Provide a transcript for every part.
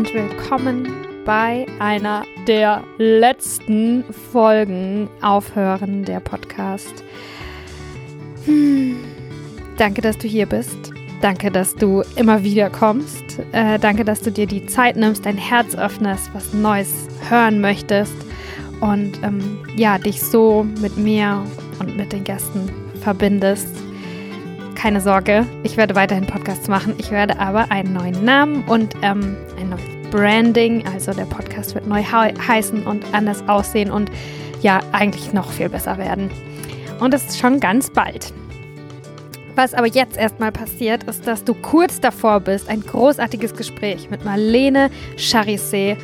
und willkommen bei einer der letzten Folgen Aufhören der Podcast. Hm. Danke, dass du hier bist. Danke, dass du immer wieder kommst. Äh, danke, dass du dir die Zeit nimmst, dein Herz öffnest, was Neues hören möchtest und ähm, ja, dich so mit mir und mit den Gästen verbindest. Keine Sorge, ich werde weiterhin Podcasts machen. Ich werde aber einen neuen Namen und ähm, Branding, also der Podcast wird neu heißen und anders aussehen und ja, eigentlich noch viel besser werden. Und das ist schon ganz bald. Was aber jetzt erstmal passiert, ist, dass du kurz davor bist, ein großartiges Gespräch mit Marlene Charissé,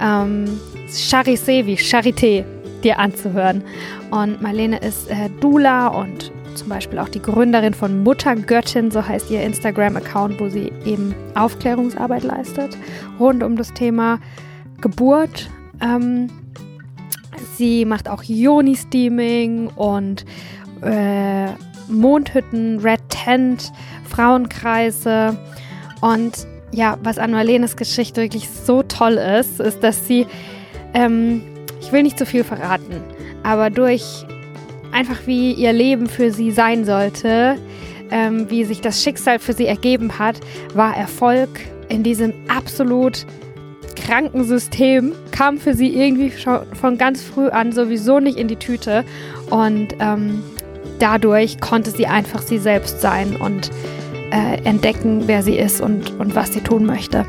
ähm, Charissé wie Charité, dir anzuhören. Und Marlene ist äh, Dula und zum Beispiel auch die Gründerin von Muttergöttin, so heißt ihr Instagram-Account, wo sie eben Aufklärungsarbeit leistet rund um das Thema Geburt. Ähm, sie macht auch Yoni-Steaming und äh, Mondhütten, Red Tent, Frauenkreise. Und ja, was an Marlenes Geschichte wirklich so toll ist, ist, dass sie, ähm, ich will nicht zu viel verraten, aber durch einfach wie ihr Leben für sie sein sollte, ähm, wie sich das Schicksal für sie ergeben hat, war Erfolg in diesem absolut kranken System, kam für sie irgendwie schon von ganz früh an sowieso nicht in die Tüte. Und ähm, dadurch konnte sie einfach sie selbst sein und äh, entdecken, wer sie ist und, und was sie tun möchte.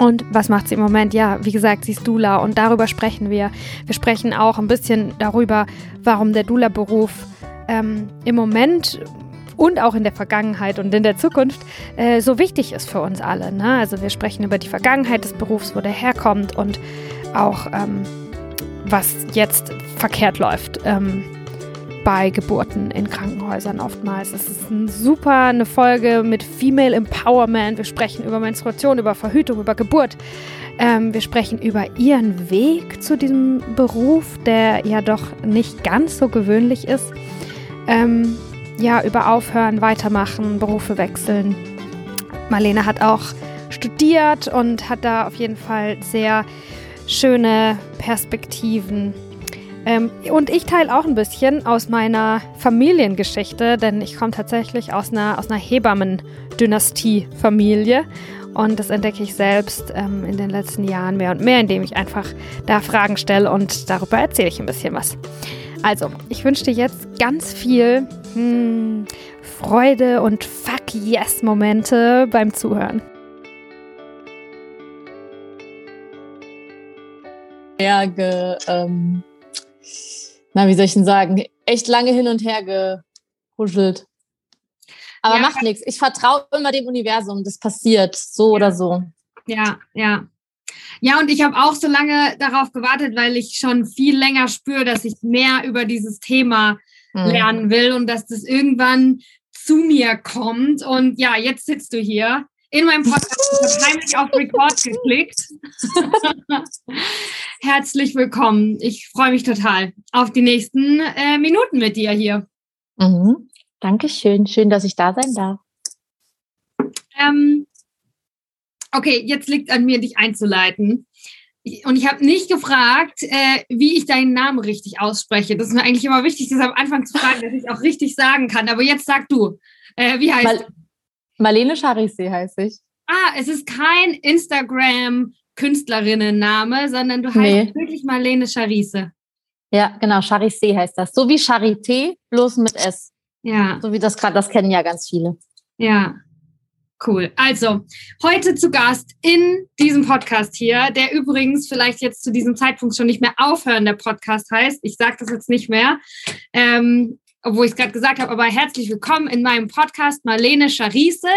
Und was macht sie im Moment? Ja, wie gesagt, sie ist Dula und darüber sprechen wir. Wir sprechen auch ein bisschen darüber, warum der Dula-Beruf ähm, im Moment und auch in der Vergangenheit und in der Zukunft äh, so wichtig ist für uns alle. Ne? Also wir sprechen über die Vergangenheit des Berufs, wo der herkommt und auch ähm, was jetzt verkehrt läuft. Ähm, bei Geburten in Krankenhäusern oftmals. Es ist ein super eine Folge mit Female Empowerment. Wir sprechen über Menstruation, über Verhütung, über Geburt. Ähm, wir sprechen über ihren Weg zu diesem Beruf, der ja doch nicht ganz so gewöhnlich ist. Ähm, ja, über Aufhören, Weitermachen, Berufe wechseln. Marlene hat auch studiert und hat da auf jeden Fall sehr schöne Perspektiven ähm, und ich teile auch ein bisschen aus meiner Familiengeschichte, denn ich komme tatsächlich aus einer, aus einer Hebammen-Dynastie-Familie. Und das entdecke ich selbst ähm, in den letzten Jahren mehr und mehr, indem ich einfach da Fragen stelle und darüber erzähle ich ein bisschen was. Also, ich wünsche dir jetzt ganz viel hm, Freude und Fuck Yes-Momente beim Zuhören. Berge, ähm, na, wie soll ich denn sagen, echt lange hin und her gehuschelt. Aber ja, macht nichts. Ich vertraue immer dem Universum. Das passiert so ja. oder so. Ja, ja. Ja, und ich habe auch so lange darauf gewartet, weil ich schon viel länger spüre, dass ich mehr über dieses Thema hm. lernen will und dass das irgendwann zu mir kommt. Und ja, jetzt sitzt du hier in meinem Podcast. Ich habe heimlich auf Record geklickt. Herzlich willkommen. Ich freue mich total auf die nächsten äh, Minuten mit dir hier. Mhm. Dankeschön. Schön, dass ich da sein darf. Ähm, okay, jetzt liegt an mir, dich einzuleiten. Und ich habe nicht gefragt, äh, wie ich deinen Namen richtig ausspreche. Das ist mir eigentlich immer wichtig, das am Anfang zu fragen, dass ich auch richtig sagen kann. Aber jetzt sag du, äh, wie heißt Mal du? Marlene Charisse heiße ich. Ah, es ist kein Instagram-Künstlerinnenname, sondern du heißt nee. wirklich Marlene Charisse. Ja, genau, Charisse heißt das. So wie Charité, bloß mit S. Ja. So wie das gerade, das kennen ja ganz viele. Ja, Cool. Also, heute zu Gast in diesem Podcast hier, der übrigens vielleicht jetzt zu diesem Zeitpunkt schon nicht mehr aufhören, der Podcast heißt. Ich sage das jetzt nicht mehr. Ähm, obwohl ich es gerade gesagt habe, aber herzlich willkommen in meinem Podcast Marlene Charisse.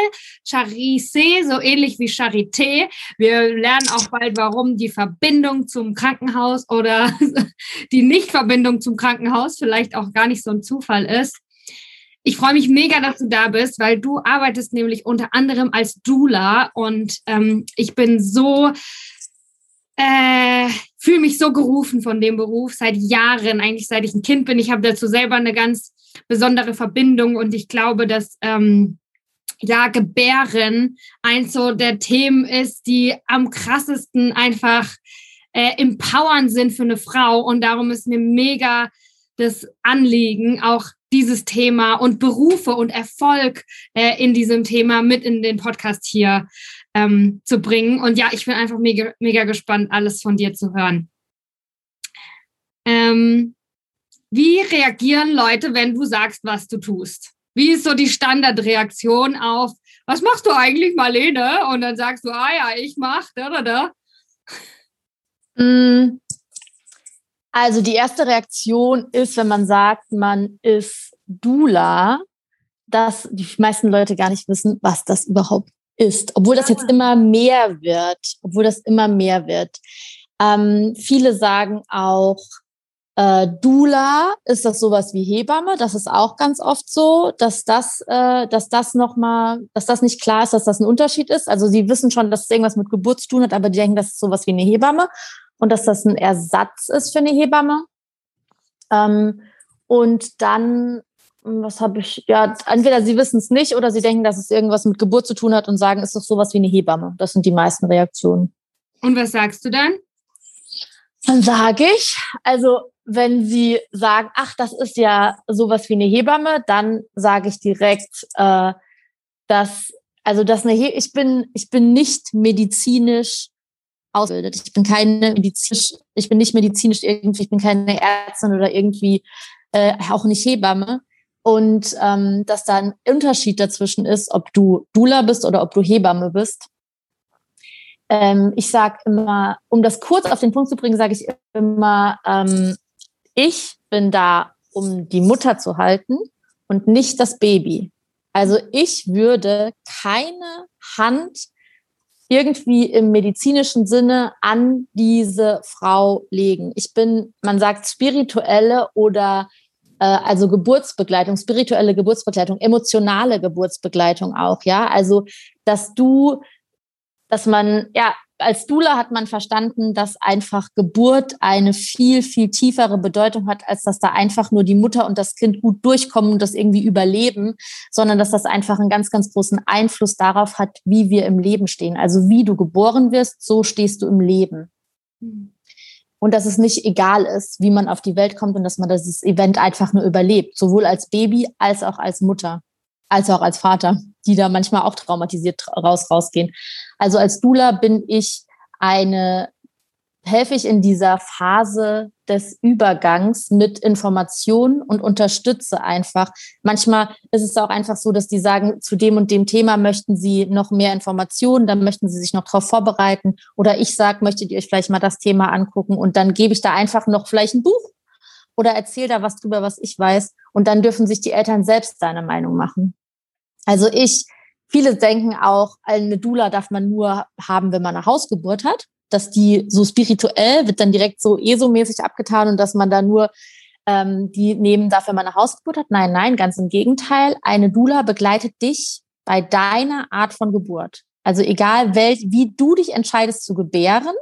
Charisse, so ähnlich wie Charité. Wir lernen auch bald, warum die Verbindung zum Krankenhaus oder die Nichtverbindung zum Krankenhaus vielleicht auch gar nicht so ein Zufall ist. Ich freue mich mega, dass du da bist, weil du arbeitest nämlich unter anderem als Doula und ähm, ich bin so äh, fühle mich so gerufen von dem Beruf seit Jahren, eigentlich seit ich ein Kind bin. Ich habe dazu selber eine ganz besondere Verbindung und ich glaube, dass ähm, ja, Gebären eins so der Themen ist, die am krassesten einfach äh, empowern sind für eine Frau. Und darum ist mir mega das Anliegen, auch dieses Thema und Berufe und Erfolg äh, in diesem Thema mit in den Podcast hier ähm, zu bringen. Und ja, ich bin einfach mega, mega gespannt, alles von dir zu hören. Ähm, wie reagieren Leute, wenn du sagst, was du tust? Wie ist so die Standardreaktion auf, was machst du eigentlich, Marlene? Und dann sagst du, ah ja, ich mach, da, da, da. Mm. Also die erste Reaktion ist, wenn man sagt, man ist Dula, dass die meisten Leute gar nicht wissen, was das überhaupt ist. Obwohl das jetzt immer mehr wird, obwohl das immer mehr wird. Ähm, viele sagen auch, äh, Dula ist das sowas wie Hebamme. Das ist auch ganz oft so, dass das, äh, dass das noch mal, dass das nicht klar ist, dass das ein Unterschied ist. Also sie wissen schon, dass es irgendwas mit Geburt zu tun hat, aber die denken, das ist sowas wie eine Hebamme und dass das ein Ersatz ist für eine Hebamme. Ähm, und dann, was habe ich, ja, entweder sie wissen es nicht oder sie denken, dass es irgendwas mit Geburt zu tun hat und sagen, es ist sowas wie eine Hebamme. Das sind die meisten Reaktionen. Und was sagst du dann? Dann sage ich, also wenn sie sagen, ach, das ist ja sowas wie eine Hebamme, dann sage ich direkt, äh, dass also dass eine He ich bin ich bin nicht medizinisch ausgebildet. Ich bin keine medizinisch, ich bin nicht medizinisch irgendwie, ich bin keine Ärztin oder irgendwie äh, auch nicht Hebamme. Und ähm, dass da ein Unterschied dazwischen ist, ob du Dula bist oder ob du Hebamme bist. Ähm, ich sage immer, um das kurz auf den Punkt zu bringen, sage ich immer, ähm, ich bin da, um die Mutter zu halten und nicht das Baby. Also ich würde keine Hand irgendwie im medizinischen Sinne an diese Frau legen. Ich bin, man sagt spirituelle oder also Geburtsbegleitung, spirituelle Geburtsbegleitung, emotionale Geburtsbegleitung auch, ja. Also, dass du, dass man, ja, als Dula hat man verstanden, dass einfach Geburt eine viel, viel tiefere Bedeutung hat, als dass da einfach nur die Mutter und das Kind gut durchkommen und das irgendwie überleben, sondern dass das einfach einen ganz, ganz großen Einfluss darauf hat, wie wir im Leben stehen. Also wie du geboren wirst, so stehst du im Leben. Und dass es nicht egal ist, wie man auf die Welt kommt und dass man dieses Event einfach nur überlebt, sowohl als Baby als auch als Mutter als auch als Vater, die da manchmal auch traumatisiert raus rausgehen. Also als Dula bin ich eine, helfe ich in dieser Phase des Übergangs mit Informationen und unterstütze einfach. Manchmal ist es auch einfach so, dass die sagen, zu dem und dem Thema möchten sie noch mehr Informationen, dann möchten sie sich noch darauf vorbereiten. Oder ich sage, möchtet ihr euch vielleicht mal das Thema angucken und dann gebe ich da einfach noch vielleicht ein Buch oder erzähle da was drüber, was ich weiß. Und dann dürfen sich die Eltern selbst seine Meinung machen. Also ich, viele denken auch, eine Dula darf man nur haben, wenn man eine Hausgeburt hat, dass die so spirituell wird dann direkt so ESO-mäßig abgetan und dass man da nur ähm, die nehmen darf, wenn man eine Hausgeburt hat. Nein, nein, ganz im Gegenteil. Eine Dula begleitet dich bei deiner Art von Geburt. Also egal, wel, wie du dich entscheidest zu gebären,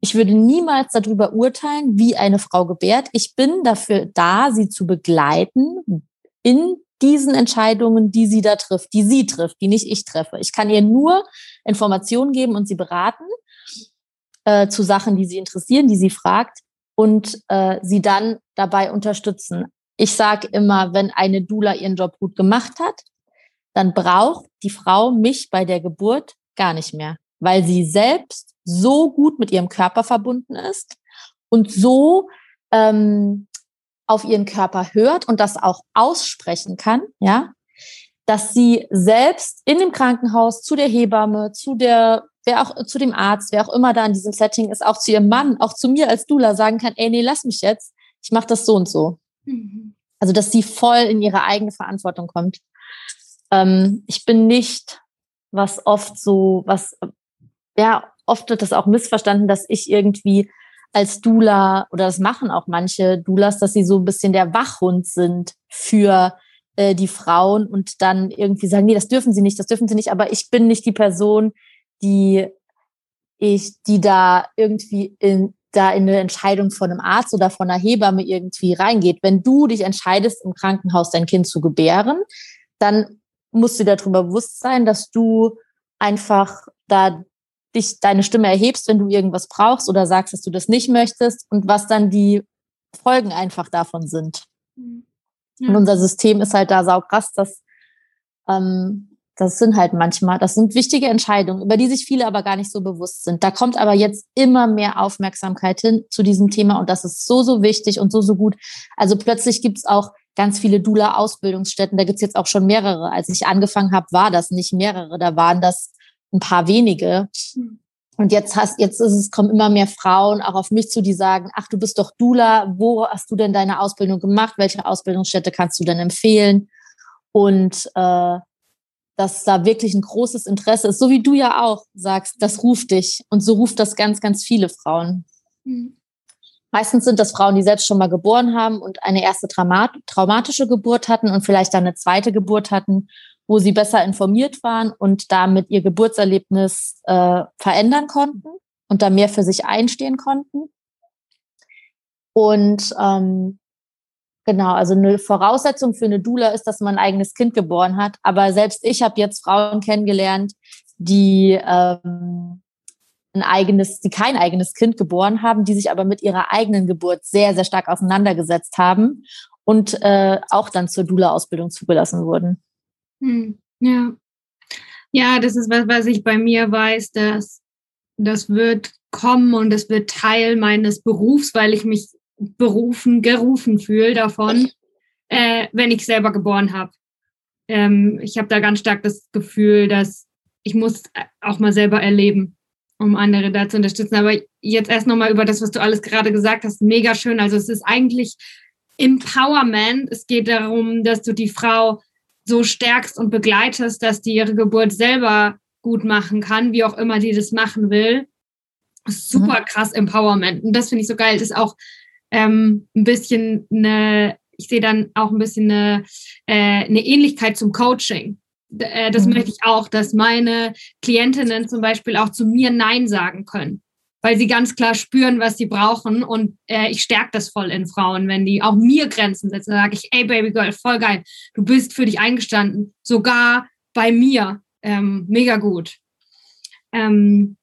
ich würde niemals darüber urteilen, wie eine Frau gebärt. Ich bin dafür da, sie zu begleiten in diesen Entscheidungen, die sie da trifft, die sie trifft, die nicht ich treffe. Ich kann ihr nur Informationen geben und sie beraten äh, zu Sachen, die sie interessieren, die sie fragt und äh, sie dann dabei unterstützen. Ich sage immer, wenn eine Dula ihren Job gut gemacht hat, dann braucht die Frau mich bei der Geburt gar nicht mehr, weil sie selbst so gut mit ihrem Körper verbunden ist und so ähm, auf ihren Körper hört und das auch aussprechen kann, ja, dass sie selbst in dem Krankenhaus zu der Hebamme, zu der, wer auch, zu dem Arzt, wer auch immer da in diesem Setting ist, auch zu ihrem Mann, auch zu mir als Dula sagen kann, ey, nee, lass mich jetzt, ich mache das so und so. Mhm. Also, dass sie voll in ihre eigene Verantwortung kommt. Ähm, ich bin nicht, was oft so, was, ja, oft wird das auch missverstanden, dass ich irgendwie als Dula oder das machen auch manche Dulas, dass sie so ein bisschen der Wachhund sind für äh, die Frauen und dann irgendwie sagen, nee, das dürfen sie nicht, das dürfen sie nicht, aber ich bin nicht die Person, die ich, die da irgendwie in, da in eine Entscheidung von einem Arzt oder von einer Hebamme irgendwie reingeht. Wenn du dich entscheidest, im Krankenhaus dein Kind zu gebären, dann musst du dir darüber bewusst sein, dass du einfach da dich deine Stimme erhebst, wenn du irgendwas brauchst oder sagst, dass du das nicht möchtest und was dann die Folgen einfach davon sind. Mhm. Ja. Und unser System ist halt da saukrass, dass ähm, das sind halt manchmal, das sind wichtige Entscheidungen, über die sich viele aber gar nicht so bewusst sind. Da kommt aber jetzt immer mehr Aufmerksamkeit hin zu diesem Thema und das ist so, so wichtig und so, so gut. Also plötzlich gibt es auch ganz viele Dula-Ausbildungsstätten, da gibt es jetzt auch schon mehrere. Als ich angefangen habe, war das nicht mehrere, da waren das ein paar wenige. Und jetzt hast, jetzt ist es, kommen immer mehr Frauen auch auf mich zu, die sagen, ach, du bist doch Dula, wo hast du denn deine Ausbildung gemacht? Welche Ausbildungsstätte kannst du denn empfehlen? Und äh, dass da wirklich ein großes Interesse ist, so wie du ja auch sagst, das ruft dich. Und so ruft das ganz, ganz viele Frauen. Mhm. Meistens sind das Frauen, die selbst schon mal geboren haben und eine erste Traumat traumatische Geburt hatten und vielleicht dann eine zweite Geburt hatten, wo sie besser informiert waren und damit ihr Geburtserlebnis äh, verändern konnten und da mehr für sich einstehen konnten. Und ähm, Genau, also eine Voraussetzung für eine Dula ist, dass man ein eigenes Kind geboren hat. Aber selbst ich habe jetzt Frauen kennengelernt, die ähm, ein eigenes, die kein eigenes Kind geboren haben, die sich aber mit ihrer eigenen Geburt sehr, sehr stark auseinandergesetzt haben und äh, auch dann zur Dula-Ausbildung zugelassen wurden. Hm, ja. Ja, das ist was, was ich bei mir weiß, dass das wird kommen und es wird Teil meines Berufs, weil ich mich berufen, gerufen fühle davon, äh, wenn ich selber geboren habe. Ähm, ich habe da ganz stark das Gefühl, dass ich muss auch mal selber erleben, um andere da zu unterstützen. Aber jetzt erst nochmal über das, was du alles gerade gesagt hast. Mega schön. Also es ist eigentlich Empowerment. Es geht darum, dass du die Frau so stärkst und begleitest, dass die ihre Geburt selber gut machen kann, wie auch immer die das machen will. Super mhm. krass Empowerment. Und das finde ich so geil. Das ist auch ähm, ein bisschen eine, ich sehe dann auch ein bisschen eine, äh, eine Ähnlichkeit zum Coaching. Äh, das mhm. möchte ich auch, dass meine Klientinnen zum Beispiel auch zu mir Nein sagen können, weil sie ganz klar spüren, was sie brauchen. Und äh, ich stärke das voll in Frauen, wenn die auch mir Grenzen setzen. Da sage ich, ey Baby Girl, voll geil, du bist für dich eingestanden, sogar bei mir. Ähm, mega gut. Ähm,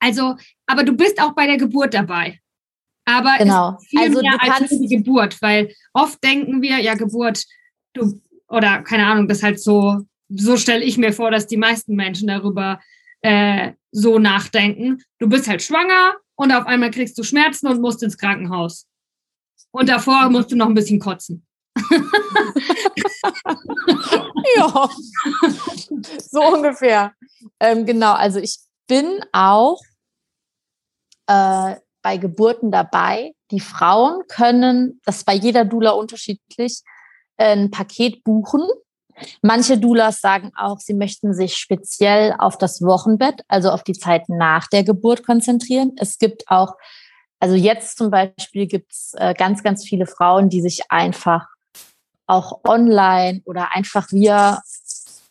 also, aber du bist auch bei der Geburt dabei. Aber genau. viel also mehr als die Geburt, weil oft denken wir, ja, Geburt, du, oder keine Ahnung, das halt so, so stelle ich mir vor, dass die meisten Menschen darüber äh, so nachdenken. Du bist halt schwanger und auf einmal kriegst du Schmerzen und musst ins Krankenhaus. Und davor musst du noch ein bisschen kotzen. ja, so ungefähr. Ähm, genau, also ich bin auch äh, bei Geburten dabei. Die Frauen können, das ist bei jeder Dula unterschiedlich, ein Paket buchen. Manche Doulas sagen auch, sie möchten sich speziell auf das Wochenbett, also auf die Zeit nach der Geburt konzentrieren. Es gibt auch, also jetzt zum Beispiel gibt es äh, ganz, ganz viele Frauen, die sich einfach auch online oder einfach via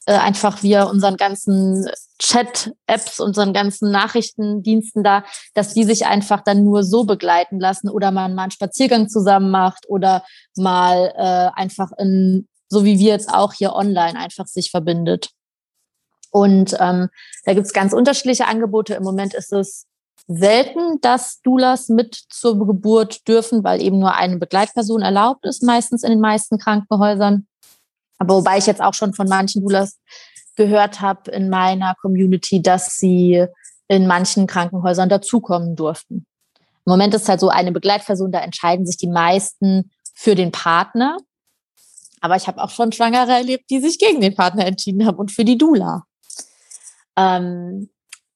äh, einfach via unseren ganzen Chat-Apps, unseren ganzen Nachrichtendiensten da, dass die sich einfach dann nur so begleiten lassen oder man mal einen Spaziergang zusammen macht oder mal äh, einfach in, so wie wir jetzt auch hier online einfach sich verbindet. Und ähm, da gibt's ganz unterschiedliche Angebote. Im Moment ist es selten, dass Doulas mit zur Geburt dürfen, weil eben nur eine Begleitperson erlaubt ist, meistens in den meisten Krankenhäusern. Aber wobei ich jetzt auch schon von manchen Doulas gehört habe in meiner Community, dass sie in manchen Krankenhäusern dazukommen durften. Im Moment ist halt so eine Begleitperson, da entscheiden sich die meisten für den Partner. Aber ich habe auch schon Schwangere erlebt, die sich gegen den Partner entschieden haben und für die Dula. Ähm,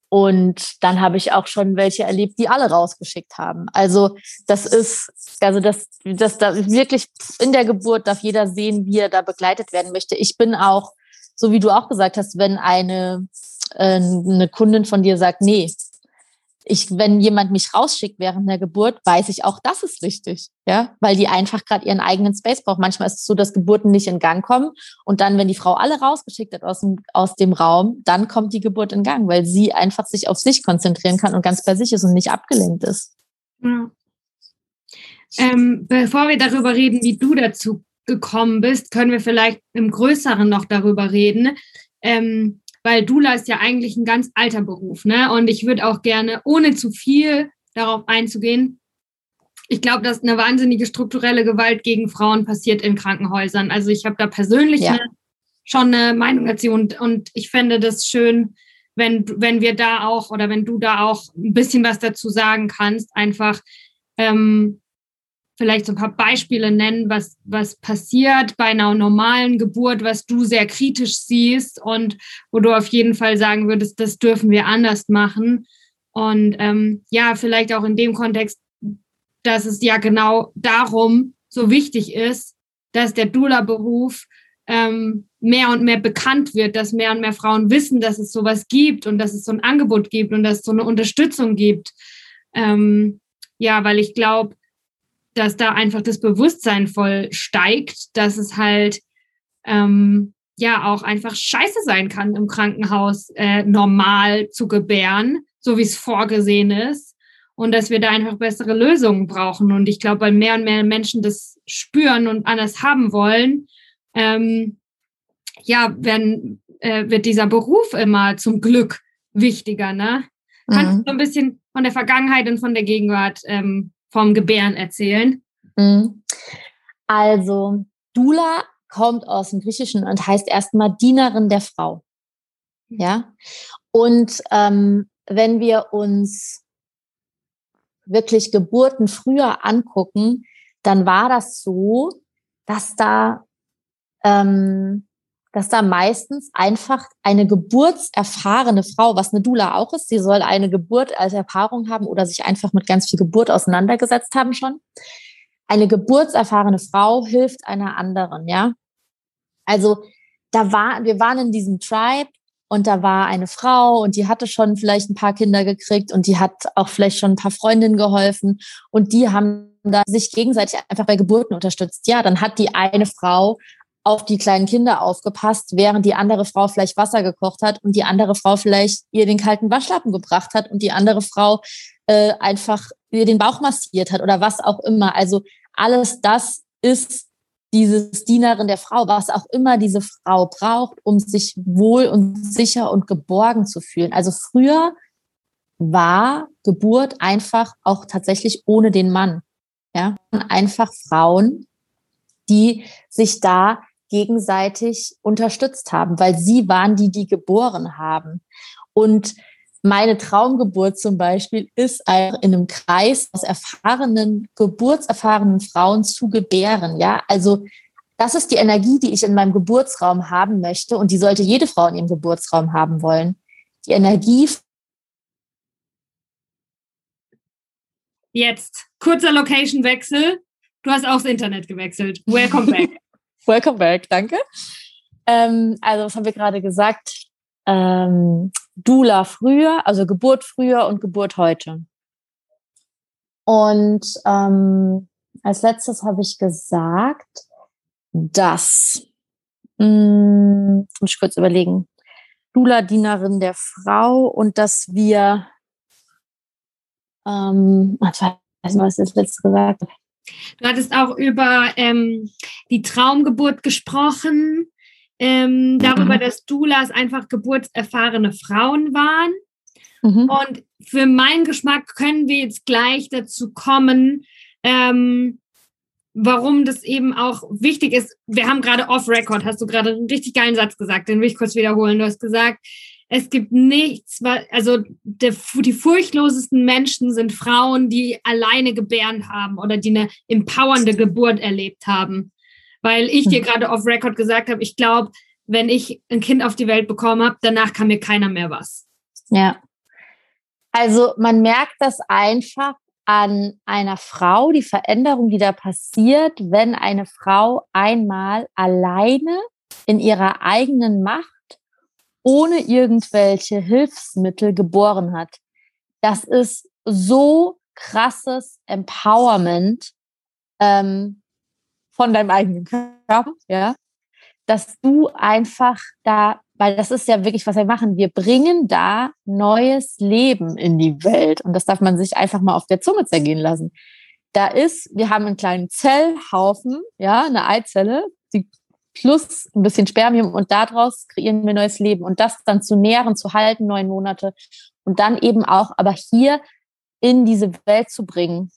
und dann habe ich auch schon welche erlebt, die alle rausgeschickt haben. Also das ist, also das, das da wirklich in der Geburt darf jeder sehen, wie er da begleitet werden möchte. Ich bin auch, so wie du auch gesagt hast, wenn eine, äh, eine Kundin von dir sagt, nee, ich, wenn jemand mich rausschickt während der Geburt, weiß ich auch, das ist richtig, ja, weil die einfach gerade ihren eigenen Space braucht. Manchmal ist es so, dass Geburten nicht in Gang kommen und dann, wenn die Frau alle rausgeschickt hat aus dem, aus dem Raum, dann kommt die Geburt in Gang, weil sie einfach sich auf sich konzentrieren kann und ganz bei sich ist und nicht abgelenkt ist. Ja. Ähm, bevor wir darüber reden, wie du dazu gekommen bist, können wir vielleicht im Größeren noch darüber reden. Ähm, weil Dula ist ja eigentlich ein ganz alter Beruf, ne? Und ich würde auch gerne, ohne zu viel darauf einzugehen, ich glaube, dass eine wahnsinnige strukturelle Gewalt gegen Frauen passiert in Krankenhäusern. Also ich habe da persönlich ja. eine, schon eine Meinung dazu und, und ich fände das schön, wenn, wenn wir da auch oder wenn du da auch ein bisschen was dazu sagen kannst, einfach ähm, vielleicht so ein paar Beispiele nennen, was, was passiert bei einer normalen Geburt, was du sehr kritisch siehst und wo du auf jeden Fall sagen würdest, das dürfen wir anders machen. Und ähm, ja, vielleicht auch in dem Kontext, dass es ja genau darum so wichtig ist, dass der Dula-Beruf ähm, mehr und mehr bekannt wird, dass mehr und mehr Frauen wissen, dass es sowas gibt und dass es so ein Angebot gibt und dass es so eine Unterstützung gibt. Ähm, ja, weil ich glaube, dass da einfach das Bewusstsein voll steigt, dass es halt ähm, ja auch einfach scheiße sein kann, im Krankenhaus äh, normal zu gebären, so wie es vorgesehen ist. Und dass wir da einfach bessere Lösungen brauchen. Und ich glaube, weil mehr und mehr Menschen das spüren und anders haben wollen, ähm, ja, werden, äh, wird dieser Beruf immer zum Glück wichtiger. Ne? Mhm. Kannst du so ein bisschen von der Vergangenheit und von der Gegenwart ähm, vom Gebären erzählen? Mhm. Also, Dula kommt aus dem Griechischen und heißt erstmal Dienerin der Frau. Mhm. Ja. Und ähm, wenn wir uns wirklich Geburten früher angucken, dann war das so, dass da, ähm, dass da meistens einfach eine geburtserfahrene Frau, was eine Dula auch ist, sie soll eine Geburt als Erfahrung haben oder sich einfach mit ganz viel Geburt auseinandergesetzt haben schon. Eine geburtserfahrene Frau hilft einer anderen, ja. Also da war, wir waren in diesem Tribe und da war eine Frau und die hatte schon vielleicht ein paar Kinder gekriegt und die hat auch vielleicht schon ein paar Freundinnen geholfen und die haben da sich gegenseitig einfach bei Geburten unterstützt. Ja, dann hat die eine Frau auf die kleinen Kinder aufgepasst, während die andere Frau vielleicht Wasser gekocht hat und die andere Frau vielleicht ihr den kalten Waschlappen gebracht hat und die andere Frau äh, einfach ihr den Bauch massiert hat oder was auch immer. Also alles das ist dieses Dienerin der Frau, was auch immer diese Frau braucht, um sich wohl und sicher und geborgen zu fühlen. Also früher war Geburt einfach auch tatsächlich ohne den Mann. Ja, einfach Frauen, die sich da gegenseitig unterstützt haben, weil sie waren die, die geboren haben. Und meine Traumgeburt zum Beispiel ist einfach in einem Kreis aus erfahrenen, geburtserfahrenen Frauen zu gebären. Ja, also das ist die Energie, die ich in meinem Geburtsraum haben möchte und die sollte jede Frau in ihrem Geburtsraum haben wollen. Die Energie. Jetzt kurzer Location-Wechsel. Du hast auch das Internet gewechselt. Welcome back. Welcome back, danke. Ähm, also, was haben wir gerade gesagt? Ähm, Dula früher, also Geburt früher und Geburt heute. Und ähm, als letztes habe ich gesagt, dass, mh, hm, muss ich kurz überlegen, Dula-Dienerin der Frau und dass wir, ähm, ich weiß nicht, was ich das letzte gesagt habe. Du hattest auch über ähm, die Traumgeburt gesprochen, ähm, darüber, mhm. dass Doulas einfach geburtserfahrene Frauen waren. Mhm. Und für meinen Geschmack können wir jetzt gleich dazu kommen, ähm, warum das eben auch wichtig ist. Wir haben gerade off-Record, hast du gerade einen richtig geilen Satz gesagt, den will ich kurz wiederholen. Du hast gesagt, es gibt nichts, also der, die furchtlosesten Menschen sind Frauen, die alleine gebären haben oder die eine empowernde Geburt erlebt haben weil ich dir hm. gerade off Record gesagt habe, ich glaube, wenn ich ein Kind auf die Welt bekommen habe, danach kann mir keiner mehr was. Ja. Also man merkt das einfach an einer Frau, die Veränderung, die da passiert, wenn eine Frau einmal alleine in ihrer eigenen Macht ohne irgendwelche Hilfsmittel geboren hat. Das ist so krasses Empowerment. Ähm, von deinem eigenen Körper, ja, dass du einfach da, weil das ist ja wirklich, was wir machen, wir bringen da neues Leben in die Welt und das darf man sich einfach mal auf der Zunge zergehen lassen. da ist, wir haben einen kleinen Zellhaufen, ja, eine Eizelle, die plus ein bisschen Spermium und daraus kreieren wir neues Leben und das dann zu nähren, zu halten, neun Monate und dann eben auch, aber hier in diese Welt zu bringen.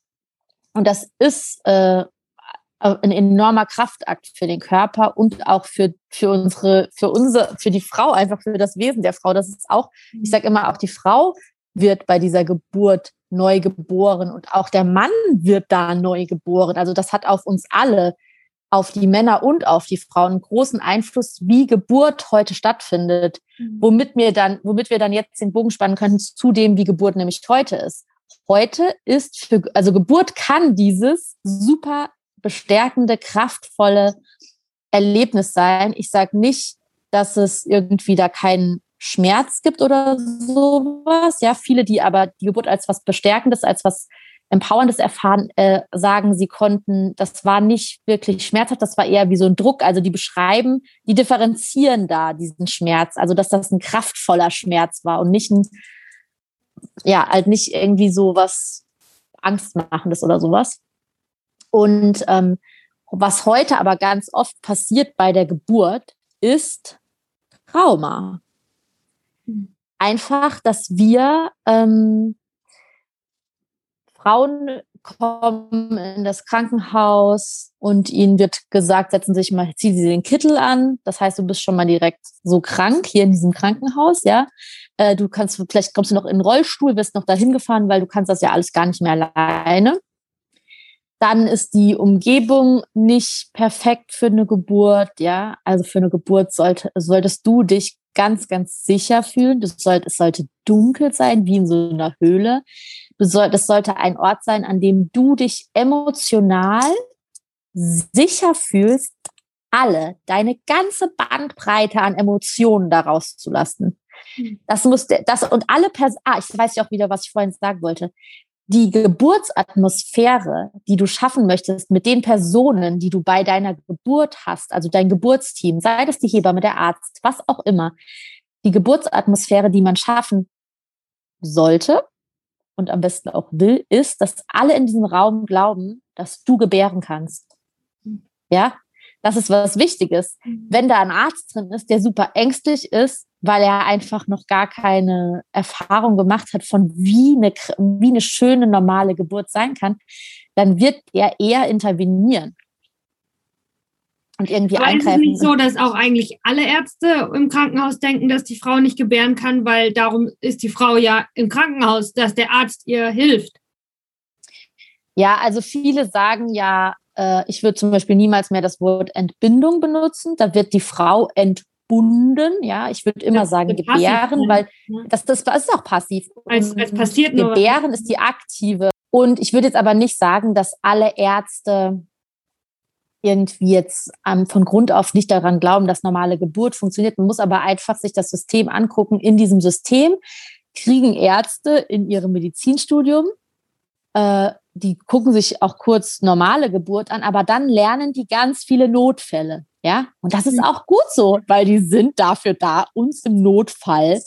Und das ist äh, ein enormer Kraftakt für den Körper und auch für, für unsere, für unsere, für die Frau, einfach für das Wesen der Frau. Das ist auch, ich sage immer, auch die Frau wird bei dieser Geburt neu geboren und auch der Mann wird da neu geboren. Also das hat auf uns alle, auf die Männer und auf die Frauen großen Einfluss, wie Geburt heute stattfindet, mhm. womit wir dann, womit wir dann jetzt den Bogen spannen können zu dem, wie Geburt nämlich heute ist. Heute ist für, also Geburt kann dieses super bestärkende, kraftvolle Erlebnis sein. Ich sage nicht, dass es irgendwie da keinen Schmerz gibt oder sowas. Ja, viele, die aber die Geburt als was Bestärkendes, als was Empowerndes erfahren, äh, sagen, sie konnten, das war nicht wirklich schmerzhaft, das war eher wie so ein Druck. Also die beschreiben, die differenzieren da diesen Schmerz. Also dass das ein kraftvoller Schmerz war und nicht ein, ja, halt nicht irgendwie so was Angstmachendes oder sowas. Und ähm, was heute aber ganz oft passiert bei der Geburt, ist Trauma. Hm. Einfach, dass wir ähm, Frauen kommen in das Krankenhaus und ihnen wird gesagt, setzen Sie sich mal, ziehen Sie den Kittel an. Das heißt, du bist schon mal direkt so krank hier in diesem Krankenhaus, ja. Äh, du kannst, vielleicht kommst du noch in den Rollstuhl, wirst noch dahin gefahren, weil du kannst das ja alles gar nicht mehr alleine. Dann ist die Umgebung nicht perfekt für eine Geburt, ja. Also für eine Geburt sollte, solltest du dich ganz, ganz sicher fühlen. Sollte, es sollte dunkel sein, wie in so einer Höhle. Das sollte ein Ort sein, an dem du dich emotional sicher fühlst, alle, deine ganze Bandbreite an Emotionen daraus zu lassen. Hm. Das muss, das und alle Personen, ah, ich weiß ja auch wieder, was ich vorhin sagen wollte die Geburtsatmosphäre, die du schaffen möchtest mit den Personen, die du bei deiner Geburt hast, also dein Geburtsteam, sei das die Hebamme, der Arzt, was auch immer, die Geburtsatmosphäre, die man schaffen sollte und am besten auch will, ist, dass alle in diesem Raum glauben, dass du gebären kannst. Ja, das ist was Wichtiges. Mhm. Wenn da ein Arzt drin ist, der super ängstlich ist, weil er einfach noch gar keine Erfahrung gemacht hat von wie eine, wie eine schöne normale Geburt sein kann, dann wird er eher intervenieren und irgendwie Aber eingreifen. Ist es nicht so, dass auch eigentlich alle Ärzte im Krankenhaus denken, dass die Frau nicht gebären kann, weil darum ist die Frau ja im Krankenhaus, dass der Arzt ihr hilft? Ja, also viele sagen ja, äh, ich würde zum Beispiel niemals mehr das Wort Entbindung benutzen. Da wird die Frau entbunden gebunden. Ja, ich würde immer das sagen gebären, weil das, das, das ist auch passiv. Es, es passiert nur. Gebären ist die aktive. Und ich würde jetzt aber nicht sagen, dass alle Ärzte irgendwie jetzt ähm, von Grund auf nicht daran glauben, dass normale Geburt funktioniert. Man muss aber einfach sich das System angucken. In diesem System kriegen Ärzte in ihrem Medizinstudium, äh, die gucken sich auch kurz normale Geburt an, aber dann lernen die ganz viele Notfälle. Ja, und das ist mhm. auch gut so, weil die sind dafür da, uns im Notfall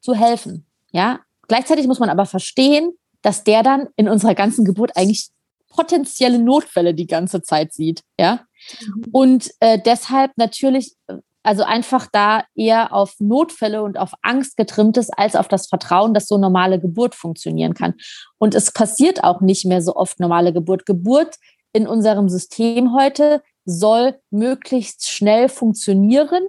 zu helfen. Ja, gleichzeitig muss man aber verstehen, dass der dann in unserer ganzen Geburt eigentlich potenzielle Notfälle die ganze Zeit sieht. Ja, mhm. und äh, deshalb natürlich, also einfach da eher auf Notfälle und auf Angst getrimmt ist, als auf das Vertrauen, dass so normale Geburt funktionieren kann. Und es passiert auch nicht mehr so oft normale Geburt. Geburt in unserem System heute soll möglichst schnell funktionieren,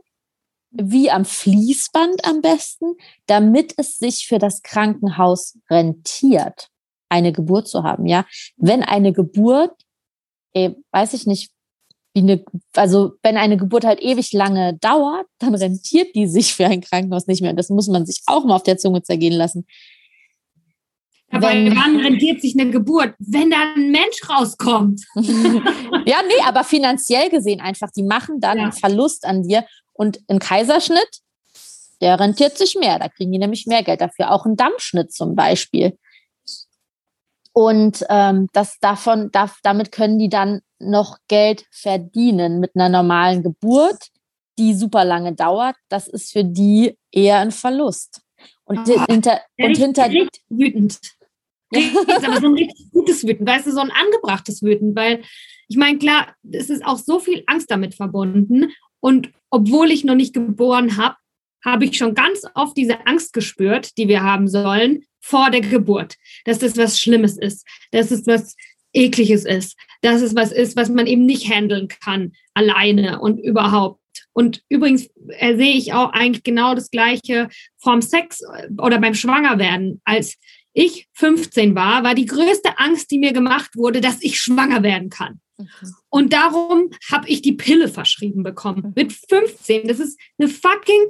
wie am Fließband am besten, damit es sich für das Krankenhaus rentiert, eine Geburt zu haben. Ja, wenn eine Geburt, eh, weiß ich nicht, wie eine, also wenn eine Geburt halt ewig lange dauert, dann rentiert die sich für ein Krankenhaus nicht mehr. das muss man sich auch mal auf der Zunge zergehen lassen. Aber wenn, wann rentiert sich eine Geburt? Wenn da ein Mensch rauskommt. ja, nee, aber finanziell gesehen einfach, die machen dann ja. einen Verlust an dir. Und ein Kaiserschnitt, der rentiert sich mehr. Da kriegen die nämlich mehr Geld dafür. Auch ein Dammschnitt zum Beispiel. Und ähm, das davon, darf, damit können die dann noch Geld verdienen mit einer normalen Geburt, die super lange dauert. Das ist für die eher ein Verlust. Und, oh, hinter, und hinter wütend aber so ein richtig gutes Wüten, weißt du, so ein angebrachtes Wüten, weil ich meine, klar, es ist auch so viel Angst damit verbunden. Und obwohl ich noch nicht geboren habe, habe ich schon ganz oft diese Angst gespürt, die wir haben sollen, vor der Geburt. Dass das was Schlimmes ist, dass es was Ekliges ist, dass es was ist, was man eben nicht handeln kann, alleine und überhaupt. Und übrigens äh, sehe ich auch eigentlich genau das Gleiche vom Sex oder beim Schwangerwerden. Als ich 15 war, war die größte Angst, die mir gemacht wurde, dass ich schwanger werden kann. Und darum habe ich die Pille verschrieben bekommen. Mhm. Mit 15. Das ist eine fucking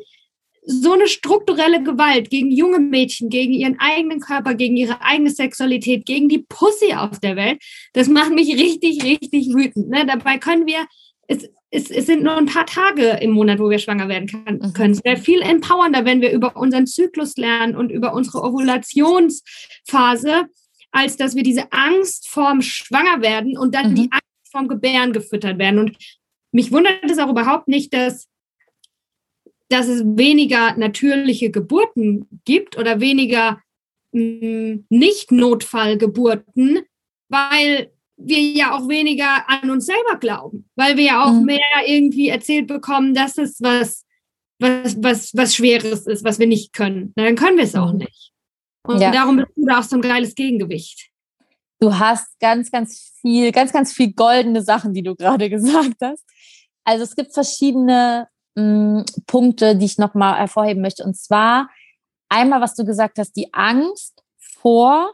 so eine strukturelle Gewalt gegen junge Mädchen, gegen ihren eigenen Körper, gegen ihre eigene Sexualität, gegen die Pussy auf der Welt, das macht mich richtig, richtig wütend. Ne? Dabei können wir, es, es, es sind nur ein paar Tage im Monat, wo wir schwanger werden kann, mhm. können. Es wäre viel empowernder, wenn wir über unseren Zyklus lernen und über unsere Ovulationsphase, als dass wir diese Angst vorm Schwangerwerden und dann mhm. die Angst vorm Gebären gefüttert werden. Und mich wundert es auch überhaupt nicht, dass dass es weniger natürliche Geburten gibt oder weniger hm, Nicht-Notfallgeburten, weil wir ja auch weniger an uns selber glauben, weil wir ja auch mhm. mehr irgendwie erzählt bekommen, dass es was, was, was, was Schweres ist, was wir nicht können. Na, dann können wir es auch mhm. nicht. Und ja. darum bist du da auch so ein geiles Gegengewicht. Du hast ganz, ganz viel, ganz, ganz viel goldene Sachen, die du gerade gesagt hast. Also es gibt verschiedene mh, Punkte, die ich nochmal hervorheben möchte. Und zwar einmal, was du gesagt hast, die Angst vor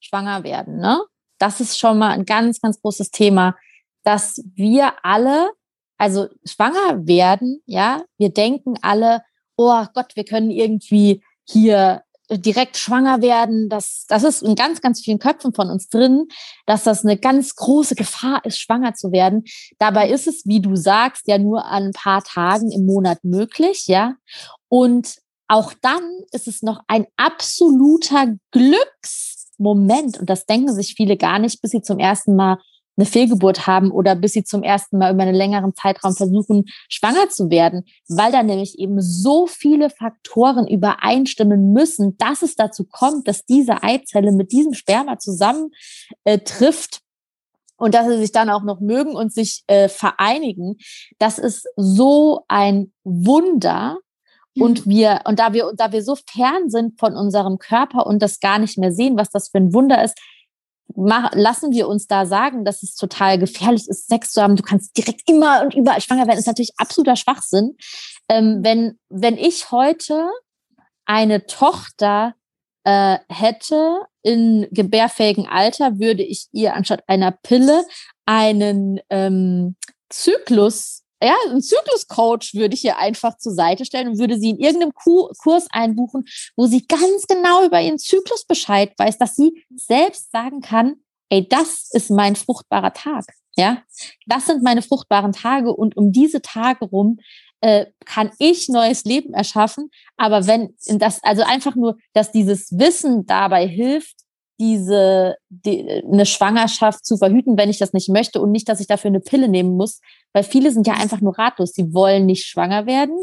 schwanger werden. Ne? Das ist schon mal ein ganz, ganz großes Thema, dass wir alle, also schwanger werden, ja, wir denken alle, oh Gott, wir können irgendwie hier direkt schwanger werden, das, das ist in ganz, ganz vielen Köpfen von uns drin, dass das eine ganz große Gefahr ist, schwanger zu werden. Dabei ist es, wie du sagst, ja nur an ein paar Tagen im Monat möglich, ja. Und auch dann ist es noch ein absoluter Glücksmoment. Und das denken sich viele gar nicht, bis sie zum ersten Mal eine Fehlgeburt haben oder bis sie zum ersten Mal über einen längeren Zeitraum versuchen, schwanger zu werden, weil da nämlich eben so viele Faktoren übereinstimmen müssen, dass es dazu kommt, dass diese Eizelle mit diesem Sperma zusammen äh, und dass sie sich dann auch noch mögen und sich äh, vereinigen. Das ist so ein Wunder. Und wir, und da wir, da wir so fern sind von unserem Körper und das gar nicht mehr sehen, was das für ein Wunder ist, lassen wir uns da sagen, dass es total gefährlich ist, Sex zu haben. Du kannst direkt immer und überall schwanger werden. Das ist natürlich absoluter Schwachsinn. Ähm, wenn, wenn ich heute eine Tochter äh, hätte in gebärfähigen Alter, würde ich ihr anstatt einer Pille einen ähm, Zyklus ja, einen Zykluscoach würde ich ihr einfach zur Seite stellen und würde sie in irgendeinem Kurs einbuchen, wo sie ganz genau über ihren Zyklus Bescheid weiß, dass sie selbst sagen kann, ey, das ist mein fruchtbarer Tag. Ja, das sind meine fruchtbaren Tage und um diese Tage rum äh, kann ich neues Leben erschaffen. Aber wenn das, also einfach nur, dass dieses Wissen dabei hilft, diese die, eine Schwangerschaft zu verhüten, wenn ich das nicht möchte und nicht, dass ich dafür eine Pille nehmen muss, weil viele sind ja einfach nur ratlos. Sie wollen nicht schwanger werden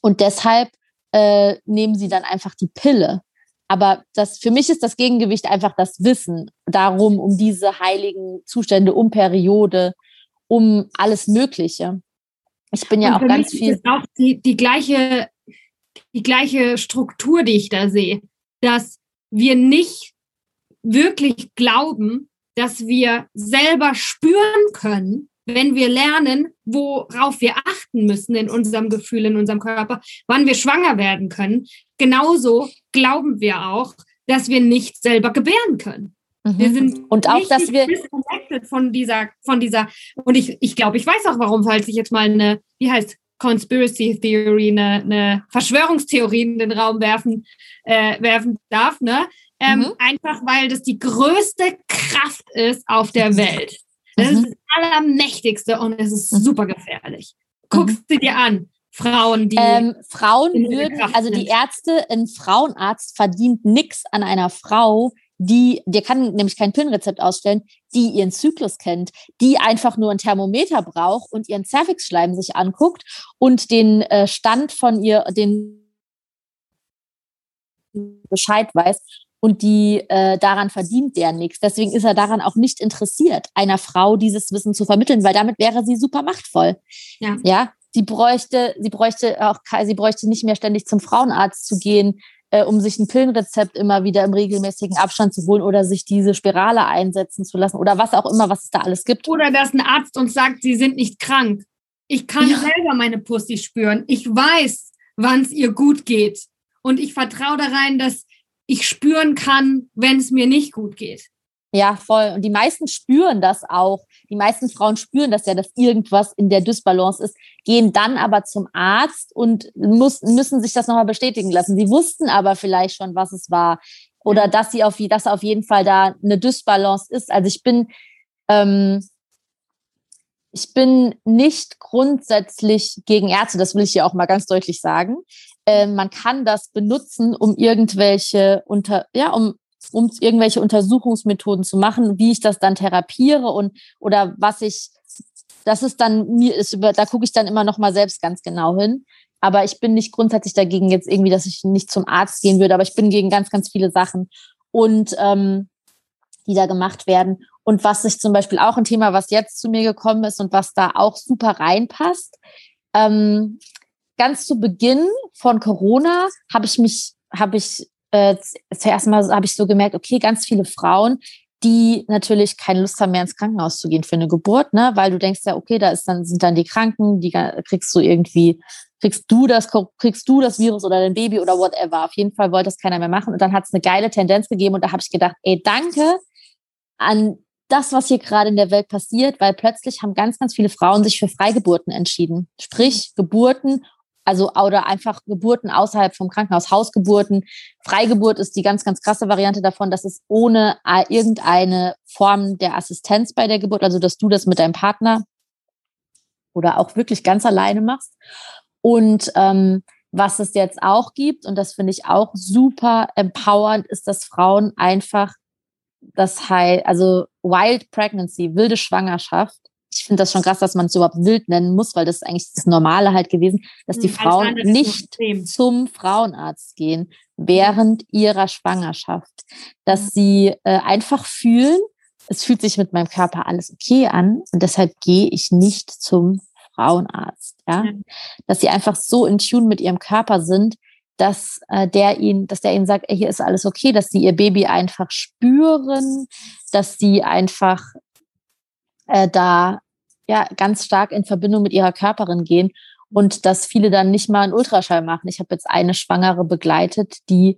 und deshalb äh, nehmen sie dann einfach die Pille. Aber das für mich ist das Gegengewicht einfach das Wissen darum, um diese heiligen Zustände, um Periode, um alles Mögliche. Ich bin ja auch ganz viel. Ist auch die, die gleiche, die gleiche Struktur, die ich da sehe, dass wir nicht wirklich glauben, dass wir selber spüren können, wenn wir lernen, worauf wir achten müssen in unserem Gefühl, in unserem Körper, wann wir schwanger werden können. Genauso glauben wir auch, dass wir nicht selber gebären können. Mhm. Wir sind und auch, dass wir von dieser, von dieser, und ich, ich glaube, ich weiß auch warum, falls ich jetzt mal eine, wie heißt Conspiracy Theory, eine, eine Verschwörungstheorie in den Raum werfen, äh, werfen darf, ne? Ähm, mhm. Einfach weil das die größte Kraft ist auf der Welt. Das mhm. ist das Allermächtigste und es ist mhm. super gefährlich. Guckst mhm. sie dir an. Frauen, die. Ähm, Frauen würden, also die Ärzte, ein Frauenarzt verdient nichts an einer Frau, die, der kann nämlich kein Pillenrezept ausstellen, die ihren Zyklus kennt, die einfach nur ein Thermometer braucht und ihren Cervixschleim sich anguckt und den äh, Stand von ihr, den Bescheid weiß und die äh, daran verdient der nichts. Deswegen ist er daran auch nicht interessiert, einer Frau dieses Wissen zu vermitteln, weil damit wäre sie super machtvoll. Ja. ja? Sie bräuchte, sie bräuchte auch, sie bräuchte nicht mehr ständig zum Frauenarzt zu gehen, äh, um sich ein Pillenrezept immer wieder im regelmäßigen Abstand zu holen oder sich diese Spirale einsetzen zu lassen oder was auch immer, was es da alles gibt. Oder dass ein Arzt uns sagt, sie sind nicht krank. Ich kann ja. selber meine Pussy spüren. Ich weiß, wann es ihr gut geht. Und ich vertraue da rein, dass ich spüren kann, wenn es mir nicht gut geht. Ja, voll. Und die meisten spüren das auch. Die meisten Frauen spüren das ja, dass irgendwas in der Dysbalance ist, gehen dann aber zum Arzt und muss, müssen sich das nochmal bestätigen lassen. Sie wussten aber vielleicht schon, was es war. Oder dass sie auf, dass auf jeden Fall da eine Dysbalance ist. Also ich bin, ähm, ich bin nicht grundsätzlich gegen Ärzte, das will ich hier auch mal ganz deutlich sagen. Äh, man kann das benutzen, um irgendwelche unter, ja, um um irgendwelche Untersuchungsmethoden zu machen, wie ich das dann therapiere und oder was ich, das ist dann mir ist über, da gucke ich dann immer noch mal selbst ganz genau hin. Aber ich bin nicht grundsätzlich dagegen jetzt irgendwie, dass ich nicht zum Arzt gehen würde, aber ich bin gegen ganz, ganz viele Sachen und ähm, die da gemacht werden. Und was sich zum Beispiel auch ein Thema, was jetzt zu mir gekommen ist und was da auch super reinpasst. Ähm, ganz zu Beginn von Corona habe ich mich, habe ich äh, zuerst mal habe ich so gemerkt, okay, ganz viele Frauen, die natürlich keine Lust haben, mehr ins Krankenhaus zu gehen für eine Geburt, ne? Weil du denkst ja, okay, da ist dann, sind dann die Kranken, die kriegst du irgendwie, kriegst du das, kriegst du das Virus oder dein Baby oder whatever. Auf jeden Fall wollte das keiner mehr machen. Und dann hat es eine geile Tendenz gegeben und da habe ich gedacht, ey, danke an das, was hier gerade in der Welt passiert, weil plötzlich haben ganz, ganz viele Frauen sich für Freigeburten entschieden. Sprich, Geburten, also oder einfach Geburten außerhalb vom Krankenhaus, Hausgeburten. Freigeburt ist die ganz, ganz krasse Variante davon, dass es ohne äh, irgendeine Form der Assistenz bei der Geburt, also dass du das mit deinem Partner oder auch wirklich ganz alleine machst. Und ähm, was es jetzt auch gibt, und das finde ich auch super empowernd, ist, dass Frauen einfach das heißt, also Wild Pregnancy, wilde Schwangerschaft. Ich finde das schon krass, dass man es überhaupt wild nennen muss, weil das ist eigentlich das Normale halt gewesen, dass die hm, Frauen nicht zum Frauenarzt gehen während ihrer Schwangerschaft. Dass mhm. sie äh, einfach fühlen, es fühlt sich mit meinem Körper alles okay an und deshalb gehe ich nicht zum Frauenarzt. Ja? ja? Dass sie einfach so in Tune mit ihrem Körper sind, dass äh, der ihnen, dass der ihnen sagt, ey, hier ist alles okay, dass sie ihr Baby einfach spüren, dass sie einfach äh, da ja ganz stark in Verbindung mit ihrer Körperin gehen und dass viele dann nicht mal einen Ultraschall machen. Ich habe jetzt eine Schwangere begleitet, die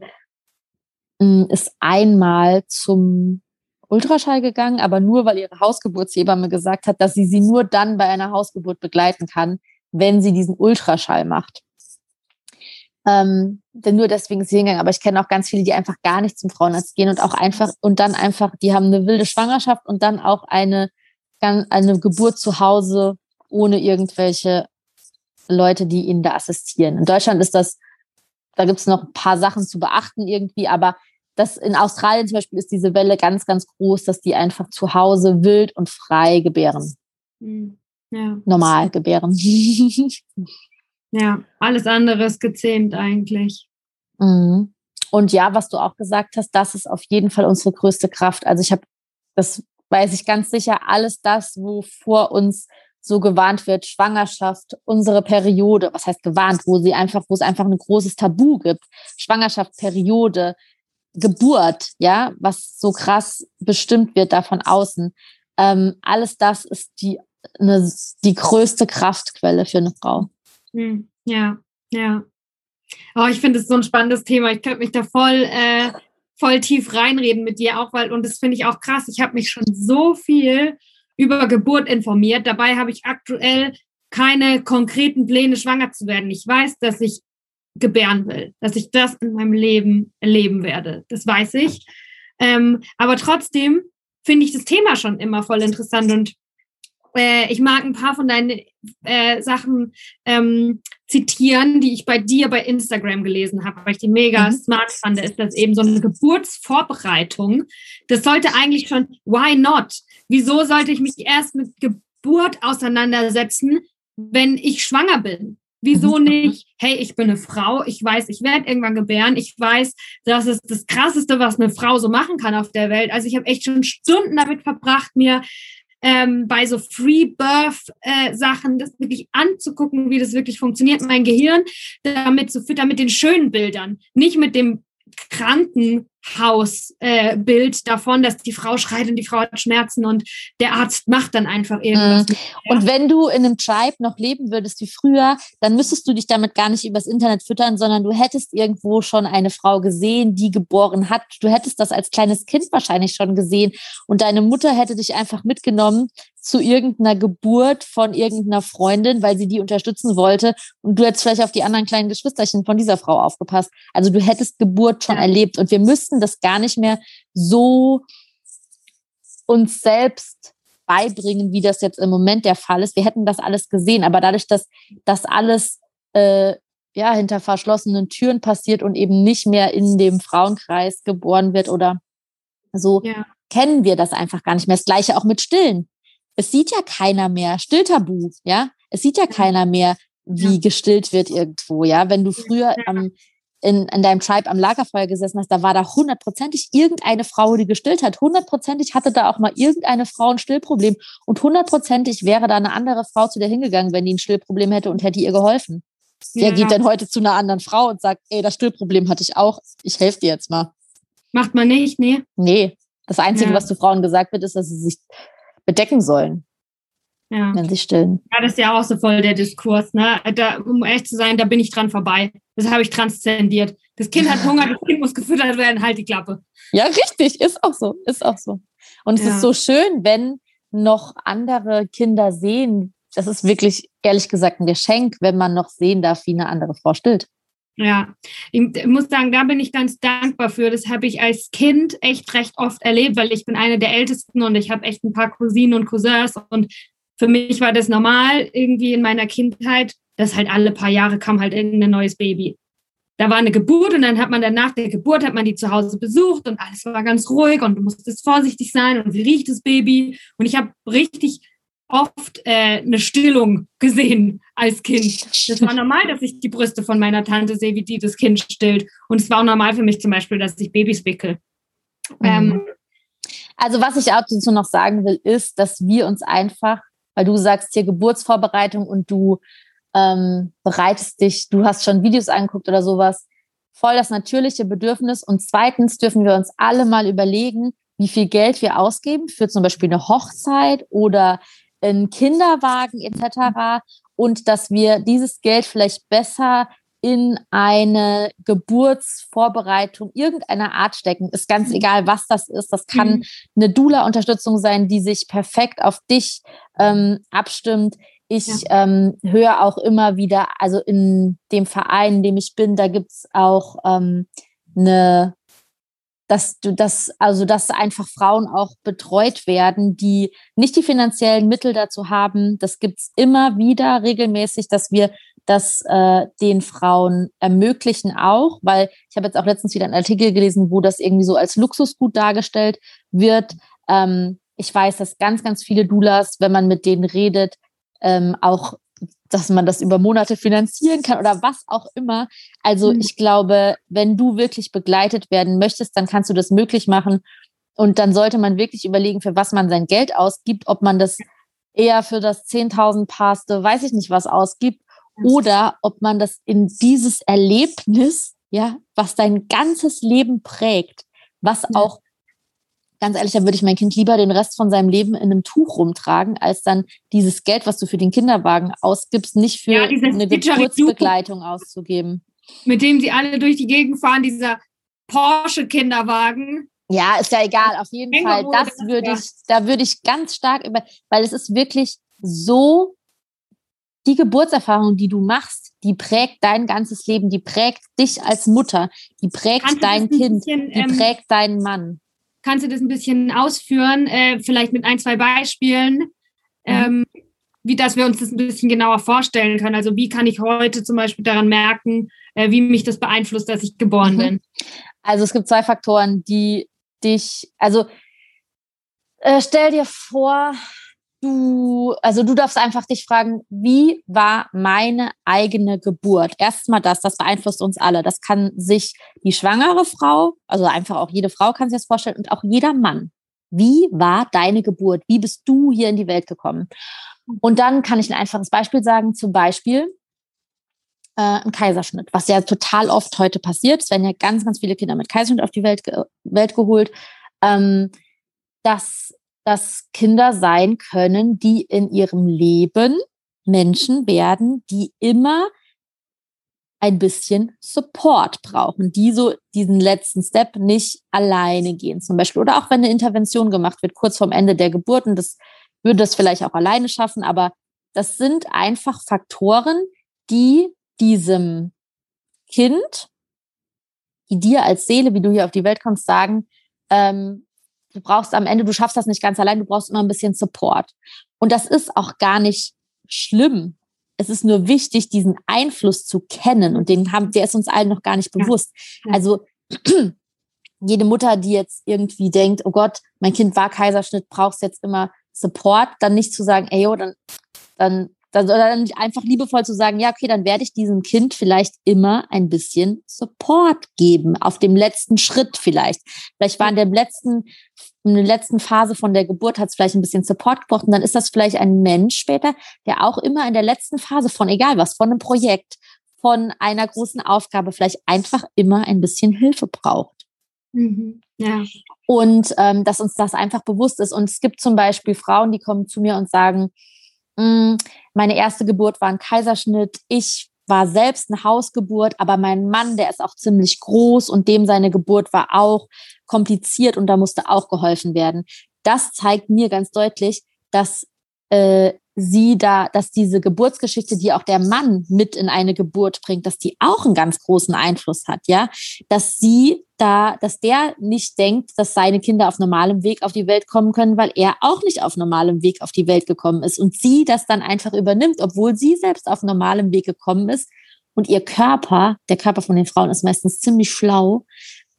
mh, hm, ist einmal zum Ultraschall gegangen, aber nur weil ihre Hausgeburtshebamme gesagt hat, dass sie sie nur dann bei einer Hausgeburt begleiten kann, wenn sie diesen Ultraschall macht. Ähm, denn nur deswegen ist sie hingegangen. Aber ich kenne auch ganz viele, die einfach gar nicht zum Frauenarzt gehen und auch einfach und dann einfach, die haben eine wilde Schwangerschaft und dann auch eine, eine Geburt zu Hause ohne irgendwelche Leute, die ihnen da assistieren. In Deutschland ist das, da gibt es noch ein paar Sachen zu beachten irgendwie, aber das in Australien zum Beispiel ist diese Welle ganz, ganz groß, dass die einfach zu Hause wild und frei gebären. Hm, ja. Normal gebären. Ja, alles andere ist gezähmt eigentlich. Mhm. Und ja, was du auch gesagt hast, das ist auf jeden Fall unsere größte Kraft. Also ich habe, das weiß ich ganz sicher, alles das, wovor uns so gewarnt wird, Schwangerschaft, unsere Periode, was heißt gewarnt, wo sie einfach, wo es einfach ein großes Tabu gibt, Schwangerschaft, Periode, Geburt, ja, was so krass bestimmt wird da von außen. Ähm, alles das ist die, eine, die größte Kraftquelle für eine Frau. Hm, ja, ja. Oh, ich finde es so ein spannendes Thema. Ich könnte mich da voll, äh, voll tief reinreden mit dir auch, weil, und das finde ich auch krass. Ich habe mich schon so viel über Geburt informiert. Dabei habe ich aktuell keine konkreten Pläne, schwanger zu werden. Ich weiß, dass ich gebären will, dass ich das in meinem Leben erleben werde. Das weiß ich. Ähm, aber trotzdem finde ich das Thema schon immer voll interessant und äh, ich mag ein paar von deinen äh, Sachen ähm, zitieren, die ich bei dir bei Instagram gelesen habe, weil ich die mega mhm. smart fand. Ist das eben so eine Geburtsvorbereitung? Das sollte eigentlich schon, why not? Wieso sollte ich mich erst mit Geburt auseinandersetzen, wenn ich schwanger bin? Wieso mhm. nicht? Hey, ich bin eine Frau, ich weiß, ich werde irgendwann gebären, ich weiß, das ist das Krasseste, was eine Frau so machen kann auf der Welt. Also ich habe echt schon Stunden damit verbracht, mir ähm, bei so Free-Birth-Sachen äh, das wirklich anzugucken, wie das wirklich funktioniert, mein Gehirn damit zu füttern, mit den schönen Bildern, nicht mit dem Krankenhausbild äh, davon, dass die Frau schreit und die Frau hat Schmerzen und der Arzt macht dann einfach irgendwas. Mhm. Und wenn du in einem Tribe noch leben würdest wie früher, dann müsstest du dich damit gar nicht übers Internet füttern, sondern du hättest irgendwo schon eine Frau gesehen, die geboren hat. Du hättest das als kleines Kind wahrscheinlich schon gesehen und deine Mutter hätte dich einfach mitgenommen zu irgendeiner Geburt von irgendeiner Freundin, weil sie die unterstützen wollte. Und du hättest vielleicht auf die anderen kleinen Geschwisterchen von dieser Frau aufgepasst. Also du hättest Geburt schon ja. erlebt. Und wir müssten das gar nicht mehr so uns selbst beibringen, wie das jetzt im Moment der Fall ist. Wir hätten das alles gesehen. Aber dadurch, dass das alles äh, ja, hinter verschlossenen Türen passiert und eben nicht mehr in dem Frauenkreis geboren wird oder so, ja. kennen wir das einfach gar nicht mehr. Das gleiche auch mit Stillen es sieht ja keiner mehr, Stilltabu, ja. Es sieht ja keiner mehr, wie gestillt wird irgendwo, ja. Wenn du früher am, in, in deinem Tribe am Lagerfeuer gesessen hast, da war da hundertprozentig irgendeine Frau, die gestillt hat. Hundertprozentig hatte da auch mal irgendeine Frau ein Stillproblem. Und hundertprozentig wäre da eine andere Frau zu dir hingegangen, wenn die ein Stillproblem hätte und hätte ihr geholfen. Ja. Wer geht denn heute zu einer anderen Frau und sagt, ey, das Stillproblem hatte ich auch, ich helfe dir jetzt mal. Macht man nicht, nee. Nee. Das Einzige, ja. was zu Frauen gesagt wird, ist, dass sie sich bedecken sollen. Ja. Wenn sie stillen. Ja, das ist ja auch so voll der Diskurs. Ne? Da, um ehrlich zu sein, da bin ich dran vorbei. Das habe ich transzendiert. Das Kind hat Hunger, das Kind muss gefüttert werden, halt die Klappe. Ja, richtig, ist auch so, ist auch so. Und es ja. ist so schön, wenn noch andere Kinder sehen. Das ist wirklich, ehrlich gesagt, ein Geschenk, wenn man noch sehen darf, wie eine andere Frau stillt. Ja, ich muss sagen, da bin ich ganz dankbar für. Das habe ich als Kind echt recht oft erlebt, weil ich bin eine der Ältesten und ich habe echt ein paar Cousinen und Cousins und für mich war das normal irgendwie in meiner Kindheit, dass halt alle paar Jahre kam halt irgendein neues Baby. Da war eine Geburt und dann hat man dann nach der Geburt hat man die zu Hause besucht und alles war ganz ruhig und du musstest vorsichtig sein und wie riecht das Baby? Und ich habe richtig oft äh, eine Stillung gesehen als Kind. Das war normal, dass ich die Brüste von meiner Tante sehe, wie die das Kind stillt. Und es war auch normal für mich zum Beispiel, dass ich Babys wickel. Mhm. Ähm, also was ich auch dazu noch sagen will, ist, dass wir uns einfach, weil du sagst hier Geburtsvorbereitung und du ähm, bereitest dich, du hast schon Videos angeguckt oder sowas, voll das natürliche Bedürfnis. Und zweitens dürfen wir uns alle mal überlegen, wie viel Geld wir ausgeben für zum Beispiel eine Hochzeit oder in Kinderwagen etc. Und dass wir dieses Geld vielleicht besser in eine Geburtsvorbereitung irgendeiner Art stecken. Ist ganz mhm. egal, was das ist. Das kann mhm. eine Dula-Unterstützung sein, die sich perfekt auf dich ähm, abstimmt. Ich ja. ähm, höre auch immer wieder, also in dem Verein, in dem ich bin, da gibt's auch ähm, eine dass du das, also dass einfach Frauen auch betreut werden, die nicht die finanziellen Mittel dazu haben. Das gibt's immer wieder regelmäßig, dass wir das äh, den Frauen ermöglichen auch, weil ich habe jetzt auch letztens wieder einen Artikel gelesen, wo das irgendwie so als Luxusgut dargestellt wird. Ähm, ich weiß, dass ganz, ganz viele Doulas, wenn man mit denen redet, ähm, auch dass man das über Monate finanzieren kann oder was auch immer. Also mhm. ich glaube, wenn du wirklich begleitet werden möchtest, dann kannst du das möglich machen. Und dann sollte man wirklich überlegen, für was man sein Geld ausgibt, ob man das eher für das 10.000 Paste, weiß ich nicht was ausgibt, oder ob man das in dieses Erlebnis, ja, was dein ganzes Leben prägt, was auch ganz ehrlich, da würde ich mein Kind lieber den Rest von seinem Leben in einem Tuch rumtragen, als dann dieses Geld, was du für den Kinderwagen ausgibst, nicht für ja, eine Geburtsbegleitung auszugeben. Mit dem sie alle durch die Gegend fahren, dieser Porsche-Kinderwagen. Ja, ist ja egal. Auf jeden Fall, das würde ich, da würde ich ganz stark über, weil es ist wirklich so, die Geburtserfahrung, die du machst, die prägt dein ganzes Leben, die prägt dich als Mutter, die prägt Kannst dein Kind, bisschen, die ähm, prägt deinen Mann. Kannst du das ein bisschen ausführen, äh, vielleicht mit ein, zwei Beispielen, ähm, wie dass wir uns das ein bisschen genauer vorstellen können? Also wie kann ich heute zum Beispiel daran merken, äh, wie mich das beeinflusst, dass ich geboren mhm. bin? Also es gibt zwei Faktoren, die dich, also äh, stell dir vor, du, also du darfst einfach dich fragen, wie war meine eigene Geburt? Erstmal das, das beeinflusst uns alle. Das kann sich die schwangere Frau, also einfach auch jede Frau kann sich das vorstellen und auch jeder Mann. Wie war deine Geburt? Wie bist du hier in die Welt gekommen? Und dann kann ich ein einfaches Beispiel sagen, zum Beispiel äh, ein Kaiserschnitt, was ja total oft heute passiert. Es werden ja ganz, ganz viele Kinder mit Kaiserschnitt auf die Welt, ge Welt geholt. Ähm, dass das Kinder sein können, die in ihrem Leben Menschen werden, die immer ein bisschen Support brauchen, die so diesen letzten Step nicht alleine gehen zum Beispiel. Oder auch wenn eine Intervention gemacht wird, kurz vorm Ende der Geburt, und das würde das vielleicht auch alleine schaffen, aber das sind einfach Faktoren, die diesem Kind, die dir als Seele, wie du hier auf die Welt kommst, sagen, ähm, du brauchst am Ende, du schaffst das nicht ganz allein, du brauchst immer ein bisschen Support. Und das ist auch gar nicht schlimm. Es ist nur wichtig, diesen Einfluss zu kennen und den haben, der ist uns allen noch gar nicht bewusst. Ja. Also jede Mutter, die jetzt irgendwie denkt, oh Gott, mein Kind war Kaiserschnitt, brauchst jetzt immer Support, dann nicht zu sagen, ey, yo, dann, dann dann, dann einfach liebevoll zu sagen, ja, okay, dann werde ich diesem Kind vielleicht immer ein bisschen Support geben, auf dem letzten Schritt vielleicht. Vielleicht war in der letzten, in der letzten Phase von der Geburt hat es vielleicht ein bisschen Support gebraucht und dann ist das vielleicht ein Mensch später, der auch immer in der letzten Phase von egal was, von einem Projekt, von einer großen Aufgabe vielleicht einfach immer ein bisschen Hilfe braucht. Mhm. Ja. Und ähm, dass uns das einfach bewusst ist. Und es gibt zum Beispiel Frauen, die kommen zu mir und sagen, meine erste Geburt war ein Kaiserschnitt. Ich war selbst eine Hausgeburt, aber mein Mann, der ist auch ziemlich groß und dem seine Geburt war auch kompliziert und da musste auch geholfen werden. Das zeigt mir ganz deutlich, dass äh, sie da, dass diese Geburtsgeschichte, die auch der Mann mit in eine Geburt bringt, dass die auch einen ganz großen Einfluss hat, ja, dass sie da, dass der nicht denkt, dass seine Kinder auf normalem Weg auf die Welt kommen können, weil er auch nicht auf normalem Weg auf die Welt gekommen ist und sie das dann einfach übernimmt, obwohl sie selbst auf normalem Weg gekommen ist und ihr Körper, der Körper von den Frauen ist meistens ziemlich schlau,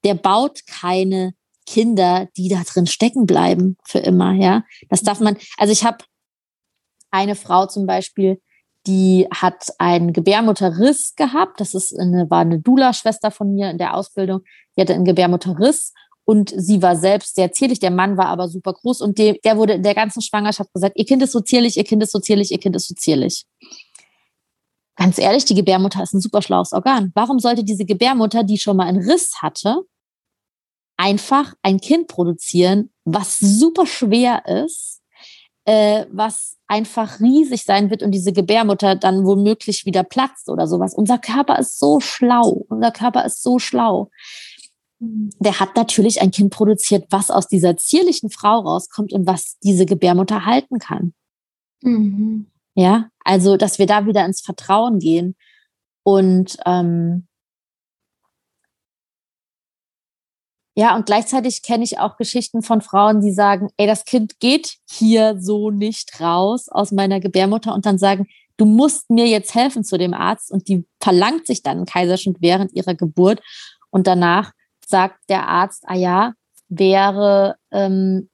der baut keine Kinder, die da drin stecken bleiben für immer, ja. Das darf man, also ich habe eine Frau zum Beispiel, die hat einen Gebärmutterriss gehabt. Das ist eine, war eine Dula-Schwester von mir in der Ausbildung. Die hatte einen Gebärmutterriss und sie war selbst sehr zierlich. Der Mann war aber super groß und der, der wurde in der ganzen Schwangerschaft gesagt, ihr Kind ist so zierlich, ihr Kind ist so zierlich, ihr Kind ist so zierlich. Ganz ehrlich, die Gebärmutter ist ein super schlaues Organ. Warum sollte diese Gebärmutter, die schon mal einen Riss hatte, einfach ein Kind produzieren, was super schwer ist, äh, was einfach riesig sein wird und diese Gebärmutter dann womöglich wieder platzt oder sowas. Unser Körper ist so schlau. Unser Körper ist so schlau. Der hat natürlich ein Kind produziert, was aus dieser zierlichen Frau rauskommt und was diese Gebärmutter halten kann. Mhm. Ja, also, dass wir da wieder ins Vertrauen gehen und ähm, Ja, und gleichzeitig kenne ich auch Geschichten von Frauen, die sagen, ey, das Kind geht hier so nicht raus aus meiner Gebärmutter und dann sagen, du musst mir jetzt helfen zu dem Arzt und die verlangt sich dann einen Kaiserschnitt während ihrer Geburt und danach sagt der Arzt, ah ja, wäre, ähm,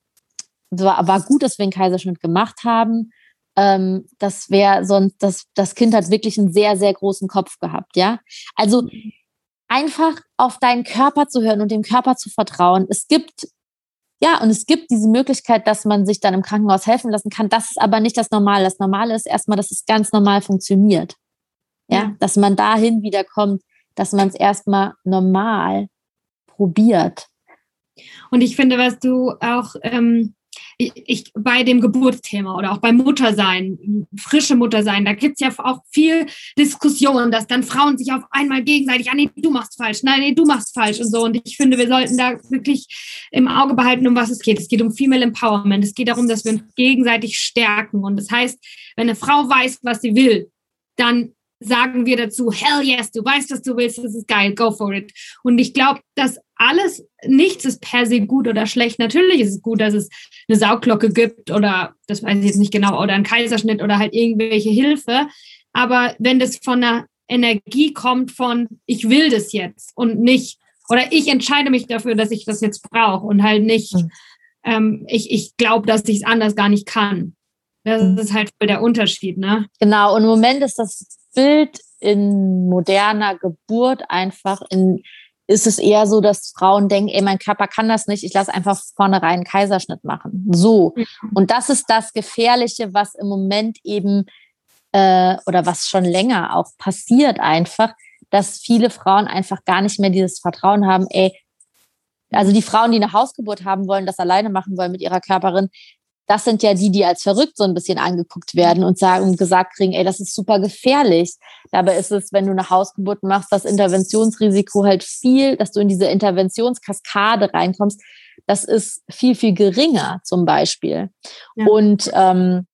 war, war gut, dass wir einen Kaiserschnitt gemacht haben. Ähm, das wäre sonst, das, das Kind hat wirklich einen sehr, sehr großen Kopf gehabt, ja. Also einfach auf deinen Körper zu hören und dem Körper zu vertrauen. Es gibt ja, und es gibt diese Möglichkeit, dass man sich dann im Krankenhaus helfen lassen kann. Das ist aber nicht das Normale. Das Normale ist erstmal, dass es ganz normal funktioniert. Ja, ja. dass man dahin wiederkommt, dass man es erstmal normal probiert. Und ich finde, was du auch ähm, ich, bei dem Geburtsthema oder auch beim Muttersein, frische Muttersein, da gibt es ja auch viel Diskussion, dass dann Frauen sich auf einmal gegenseitig, ah nee, du machst falsch, nein, nee, du machst falsch und so. Und ich finde, wir sollten da wirklich im Auge behalten, um was es geht. Es geht um Female Empowerment. Es geht darum, dass wir uns gegenseitig stärken. Und das heißt, wenn eine Frau weiß, was sie will, dann sagen wir dazu, hell yes, du weißt, was du willst, das ist geil, go for it. Und ich glaube, dass alles, nichts ist per se gut oder schlecht. Natürlich ist es gut, dass es eine Sauglocke gibt oder, das weiß ich jetzt nicht genau, oder einen Kaiserschnitt oder halt irgendwelche Hilfe. Aber wenn das von einer Energie kommt von, ich will das jetzt und nicht, oder ich entscheide mich dafür, dass ich das jetzt brauche und halt nicht, mhm. ähm, ich, ich glaube, dass ich es anders gar nicht kann. Das ist halt voll der Unterschied, ne? Genau, und im Moment ist das Bild in moderner Geburt einfach in ist es eher so, dass Frauen denken, ey, mein Körper kann das nicht, ich lasse einfach vornherein einen Kaiserschnitt machen. So. Mhm. Und das ist das Gefährliche, was im Moment eben äh, oder was schon länger auch passiert einfach, dass viele Frauen einfach gar nicht mehr dieses Vertrauen haben, ey, also die Frauen, die eine Hausgeburt haben wollen, das alleine machen wollen mit ihrer Körperin, das sind ja die, die als verrückt so ein bisschen angeguckt werden und sagen und gesagt kriegen, ey, das ist super gefährlich. Dabei ist es, wenn du eine Hausgeburt machst, das Interventionsrisiko halt viel, dass du in diese Interventionskaskade reinkommst, das ist viel, viel geringer zum Beispiel. Ja. Und ähm,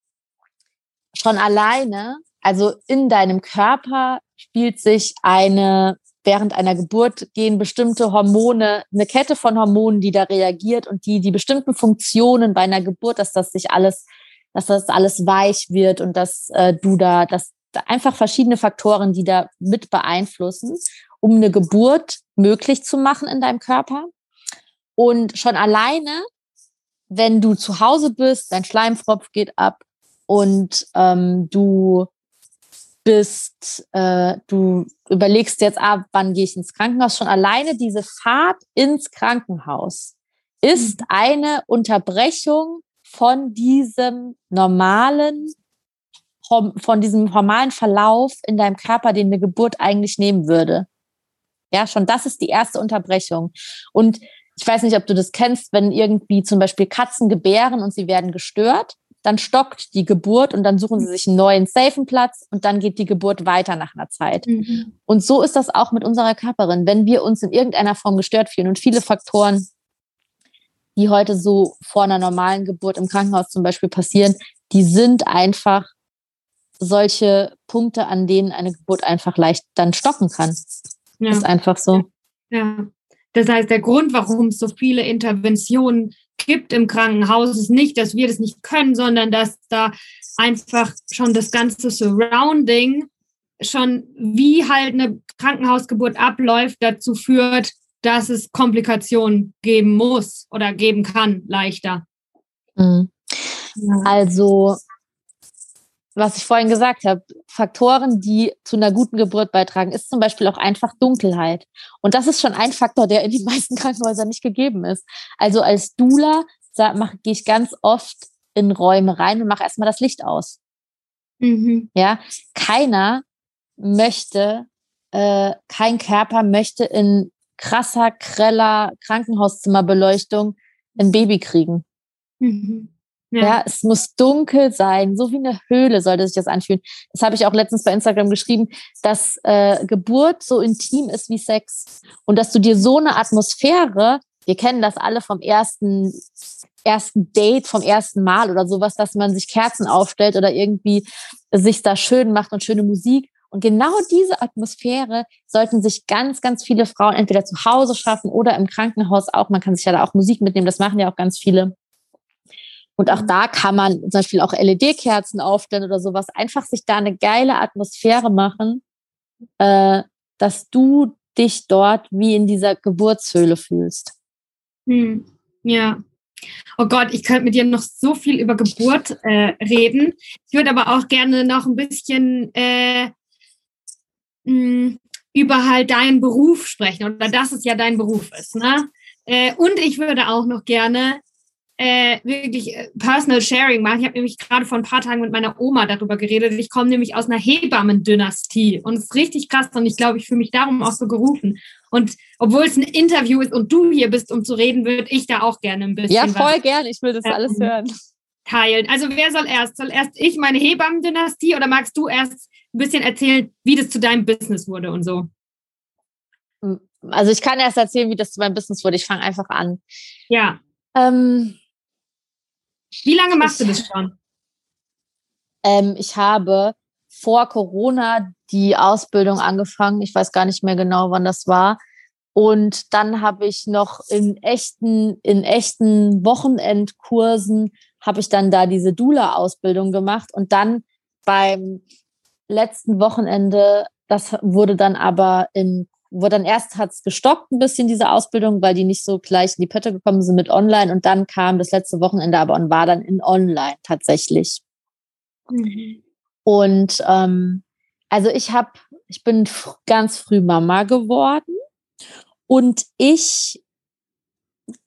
schon alleine, also in deinem Körper spielt sich eine während einer Geburt gehen bestimmte Hormone, eine Kette von Hormonen, die da reagiert und die die bestimmten Funktionen bei einer Geburt, dass das sich alles, dass das alles weich wird und dass äh, du da, dass da einfach verschiedene Faktoren, die da mit beeinflussen, um eine Geburt möglich zu machen in deinem Körper. Und schon alleine, wenn du zu Hause bist, dein Schleimfropf geht ab und ähm, du bist, äh, du überlegst jetzt ab, wann gehe ich ins Krankenhaus. Schon alleine diese Fahrt ins Krankenhaus ist mhm. eine Unterbrechung von diesem normalen, von diesem normalen Verlauf in deinem Körper, den eine Geburt eigentlich nehmen würde. Ja, schon das ist die erste Unterbrechung. Und ich weiß nicht, ob du das kennst, wenn irgendwie zum Beispiel Katzen gebären und sie werden gestört dann stockt die Geburt und dann suchen sie sich einen neuen safen Platz und dann geht die Geburt weiter nach einer Zeit. Mhm. Und so ist das auch mit unserer Körperin. Wenn wir uns in irgendeiner Form gestört fühlen und viele Faktoren, die heute so vor einer normalen Geburt im Krankenhaus zum Beispiel passieren, die sind einfach solche Punkte, an denen eine Geburt einfach leicht dann stocken kann. Ja. Ist einfach so. Ja. Das heißt, der Grund, warum es so viele Interventionen gibt im Krankenhaus, ist nicht, dass wir das nicht können, sondern dass da einfach schon das ganze Surrounding schon wie halt eine Krankenhausgeburt abläuft, dazu führt, dass es Komplikationen geben muss oder geben kann, leichter. Mhm. Also was ich vorhin gesagt habe, Faktoren, die zu einer guten Geburt beitragen, ist zum Beispiel auch einfach Dunkelheit. Und das ist schon ein Faktor, der in den meisten Krankenhäusern nicht gegeben ist. Also als Dula gehe ich ganz oft in Räume rein und mache erstmal das Licht aus. Mhm. Ja, keiner möchte, äh, kein Körper möchte in krasser, greller Krankenhauszimmerbeleuchtung ein Baby kriegen. Mhm. Ja. ja. es muss dunkel sein, so wie eine Höhle sollte sich das anfühlen. Das habe ich auch letztens bei Instagram geschrieben, dass äh, Geburt so intim ist wie Sex und dass du dir so eine Atmosphäre, wir kennen das alle vom ersten ersten Date, vom ersten Mal oder sowas, dass man sich Kerzen aufstellt oder irgendwie sich da schön macht und schöne Musik. Und genau diese Atmosphäre sollten sich ganz, ganz viele Frauen entweder zu Hause schaffen oder im Krankenhaus auch. Man kann sich ja da auch Musik mitnehmen, das machen ja auch ganz viele und auch mhm. da kann man zum Beispiel auch LED-Kerzen aufstellen oder sowas. Einfach sich da eine geile Atmosphäre machen, äh, dass du dich dort wie in dieser Geburtshöhle fühlst. Hm. Ja. Oh Gott, ich könnte mit dir noch so viel über Geburt äh, reden. Ich würde aber auch gerne noch ein bisschen äh, mh, hm, über halt deinen Beruf sprechen oder dass es ja dein Beruf ist. Ne? Äh, und ich würde auch noch gerne äh, wirklich äh, Personal Sharing machen. Ich habe nämlich gerade vor ein paar Tagen mit meiner Oma darüber geredet. Ich komme nämlich aus einer Hebammen-Dynastie und es ist richtig krass und ich glaube, ich fühle mich darum auch so gerufen. Und obwohl es ein Interview ist und du hier bist, um zu reden, würde ich da auch gerne ein bisschen. Ja, voll gern. Ich will das ähm, alles hören. Teilen. Also wer soll erst? Soll erst ich meine Hebammen-Dynastie oder magst du erst ein bisschen erzählen, wie das zu deinem Business wurde und so? Also ich kann erst erzählen, wie das zu meinem Business wurde. Ich fange einfach an. Ja. Ähm, wie lange machst ich, du das schon? Ähm, ich habe vor Corona die Ausbildung angefangen. Ich weiß gar nicht mehr genau, wann das war. Und dann habe ich noch in echten, in echten Wochenendkursen habe ich dann da diese Dula-Ausbildung gemacht. Und dann beim letzten Wochenende, das wurde dann aber in wo dann erst hat es gestockt ein bisschen diese Ausbildung, weil die nicht so gleich in die Pötte gekommen sind mit Online und dann kam das letzte Wochenende aber und war dann in Online tatsächlich. Mhm. Und ähm, also ich habe, ich bin ganz früh Mama geworden und ich,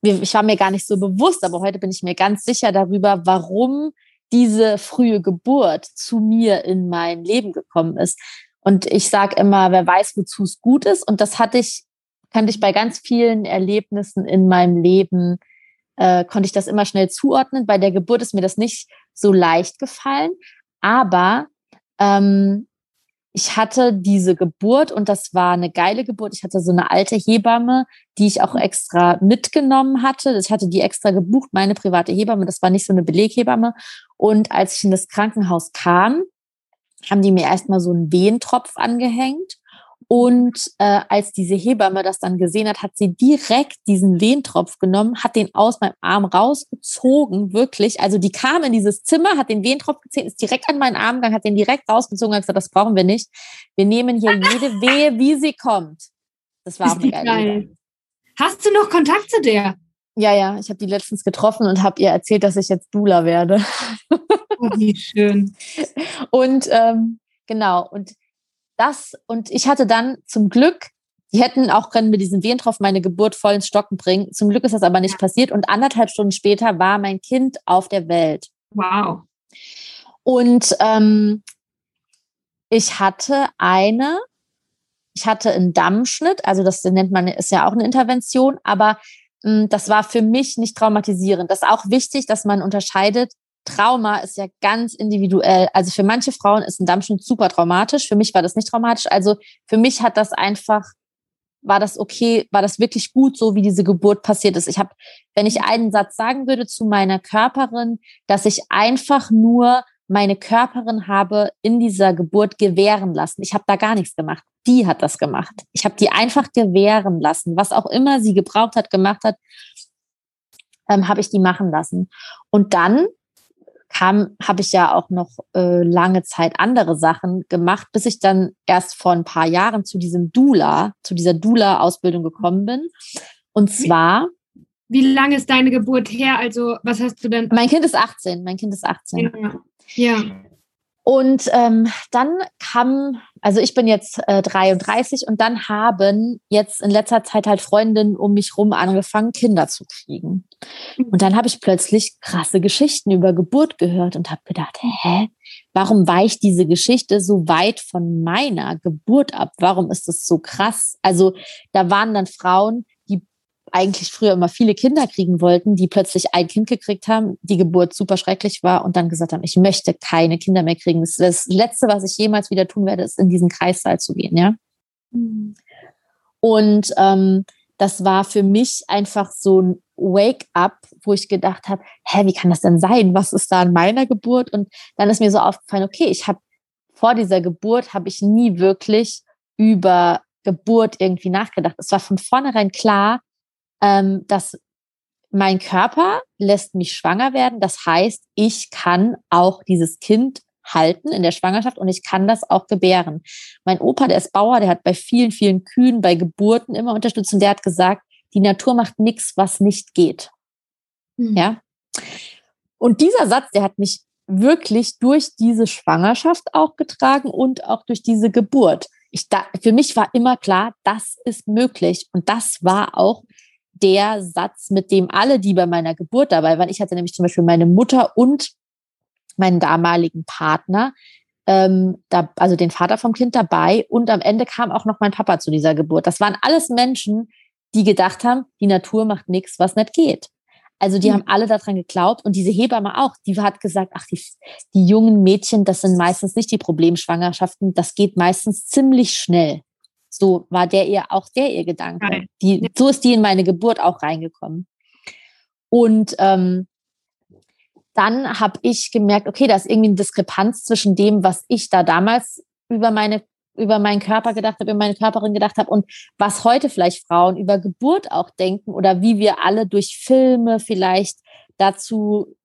ich war mir gar nicht so bewusst, aber heute bin ich mir ganz sicher darüber, warum diese frühe Geburt zu mir in mein Leben gekommen ist. Und ich sage immer, wer weiß, wozu es gut ist. Und das hatte ich, kannte ich bei ganz vielen Erlebnissen in meinem Leben, äh, konnte ich das immer schnell zuordnen. Bei der Geburt ist mir das nicht so leicht gefallen. Aber ähm, ich hatte diese Geburt und das war eine geile Geburt. Ich hatte so eine alte Hebamme, die ich auch extra mitgenommen hatte. Ich hatte die extra gebucht, meine private Hebamme. Das war nicht so eine Beleghebamme. Und als ich in das Krankenhaus kam, haben die mir erstmal so einen Wehentropf angehängt und äh, als diese Hebamme das dann gesehen hat, hat sie direkt diesen Wehentropf genommen, hat den aus meinem Arm rausgezogen, wirklich. Also die kam in dieses Zimmer, hat den Wehentropf gezählt, ist direkt an meinen Arm gegangen, hat den direkt rausgezogen und gesagt, das brauchen wir nicht. Wir nehmen hier jede Wehe, wie sie kommt. Das war ist auch eine geile geil. Hast du noch Kontakt zu der? Ja, ja, ich habe die letztens getroffen und habe ihr erzählt, dass ich jetzt Dula werde. Oh, wie schön. Und ähm, genau, und das, und ich hatte dann zum Glück, die hätten auch können mit diesem Wehentropf meine Geburt voll ins Stocken bringen. Zum Glück ist das aber nicht ja. passiert. Und anderthalb Stunden später war mein Kind auf der Welt. Wow. Und ähm, ich hatte eine, ich hatte einen Dammschnitt, also das nennt man, ist ja auch eine Intervention, aber hm, das war für mich nicht traumatisierend. Das ist auch wichtig, dass man unterscheidet, Trauma ist ja ganz individuell. Also für manche Frauen ist ein Dammschnitt super traumatisch. Für mich war das nicht traumatisch. Also für mich hat das einfach, war das okay, war das wirklich gut, so wie diese Geburt passiert ist. Ich habe, wenn ich einen Satz sagen würde zu meiner Körperin, dass ich einfach nur meine Körperin habe in dieser Geburt gewähren lassen. Ich habe da gar nichts gemacht. Die hat das gemacht. Ich habe die einfach gewähren lassen. Was auch immer sie gebraucht hat, gemacht hat, ähm, habe ich die machen lassen. Und dann kam, habe ich ja auch noch äh, lange Zeit andere Sachen gemacht, bis ich dann erst vor ein paar Jahren zu diesem Dula, zu dieser Dula-Ausbildung gekommen bin. Und zwar. Wie, wie lange ist deine Geburt her? Also, was hast du denn? Mein Kind ist 18. Mein Kind ist 18. Ja. ja. Und ähm, dann kam, also ich bin jetzt äh, 33 und dann haben jetzt in letzter Zeit halt Freundinnen um mich rum angefangen, Kinder zu kriegen. Mhm. Und dann habe ich plötzlich krasse Geschichten über Geburt gehört und habe gedacht, hä, warum weicht diese Geschichte so weit von meiner Geburt ab? Warum ist das so krass? Also da waren dann Frauen, eigentlich früher immer viele Kinder kriegen wollten, die plötzlich ein Kind gekriegt haben, die Geburt super schrecklich war und dann gesagt haben, ich möchte keine Kinder mehr kriegen. Das, das Letzte, was ich jemals wieder tun werde, ist in diesen Kreissaal zu gehen, ja. Mhm. Und ähm, das war für mich einfach so ein Wake-up, wo ich gedacht habe, hä, wie kann das denn sein? Was ist da an meiner Geburt? Und dann ist mir so aufgefallen, okay, ich habe vor dieser Geburt habe ich nie wirklich über Geburt irgendwie nachgedacht. Es war von vornherein klar, ähm, dass mein Körper lässt mich schwanger werden. Das heißt, ich kann auch dieses Kind halten in der Schwangerschaft und ich kann das auch gebären. Mein Opa, der ist Bauer, der hat bei vielen, vielen Kühen, bei Geburten immer unterstützt und der hat gesagt, die Natur macht nichts, was nicht geht. Mhm. Ja. Und dieser Satz, der hat mich wirklich durch diese Schwangerschaft auch getragen und auch durch diese Geburt. Ich da, für mich war immer klar, das ist möglich. Und das war auch der Satz, mit dem alle, die bei meiner Geburt dabei waren, ich hatte nämlich zum Beispiel meine Mutter und meinen damaligen Partner, ähm, da, also den Vater vom Kind dabei und am Ende kam auch noch mein Papa zu dieser Geburt. Das waren alles Menschen, die gedacht haben, die Natur macht nichts, was nicht geht. Also die mhm. haben alle daran geglaubt und diese Hebamme auch, die hat gesagt, ach, die, die jungen Mädchen, das sind meistens nicht die Problemschwangerschaften, das geht meistens ziemlich schnell. So war der ihr auch der ihr Gedanke. Die, so ist die in meine Geburt auch reingekommen. Und ähm, dann habe ich gemerkt, okay, da ist irgendwie eine Diskrepanz zwischen dem, was ich da damals über meine über meinen Körper gedacht habe, über meine Körperin gedacht habe und was heute vielleicht Frauen über Geburt auch denken oder wie wir alle durch Filme vielleicht dazu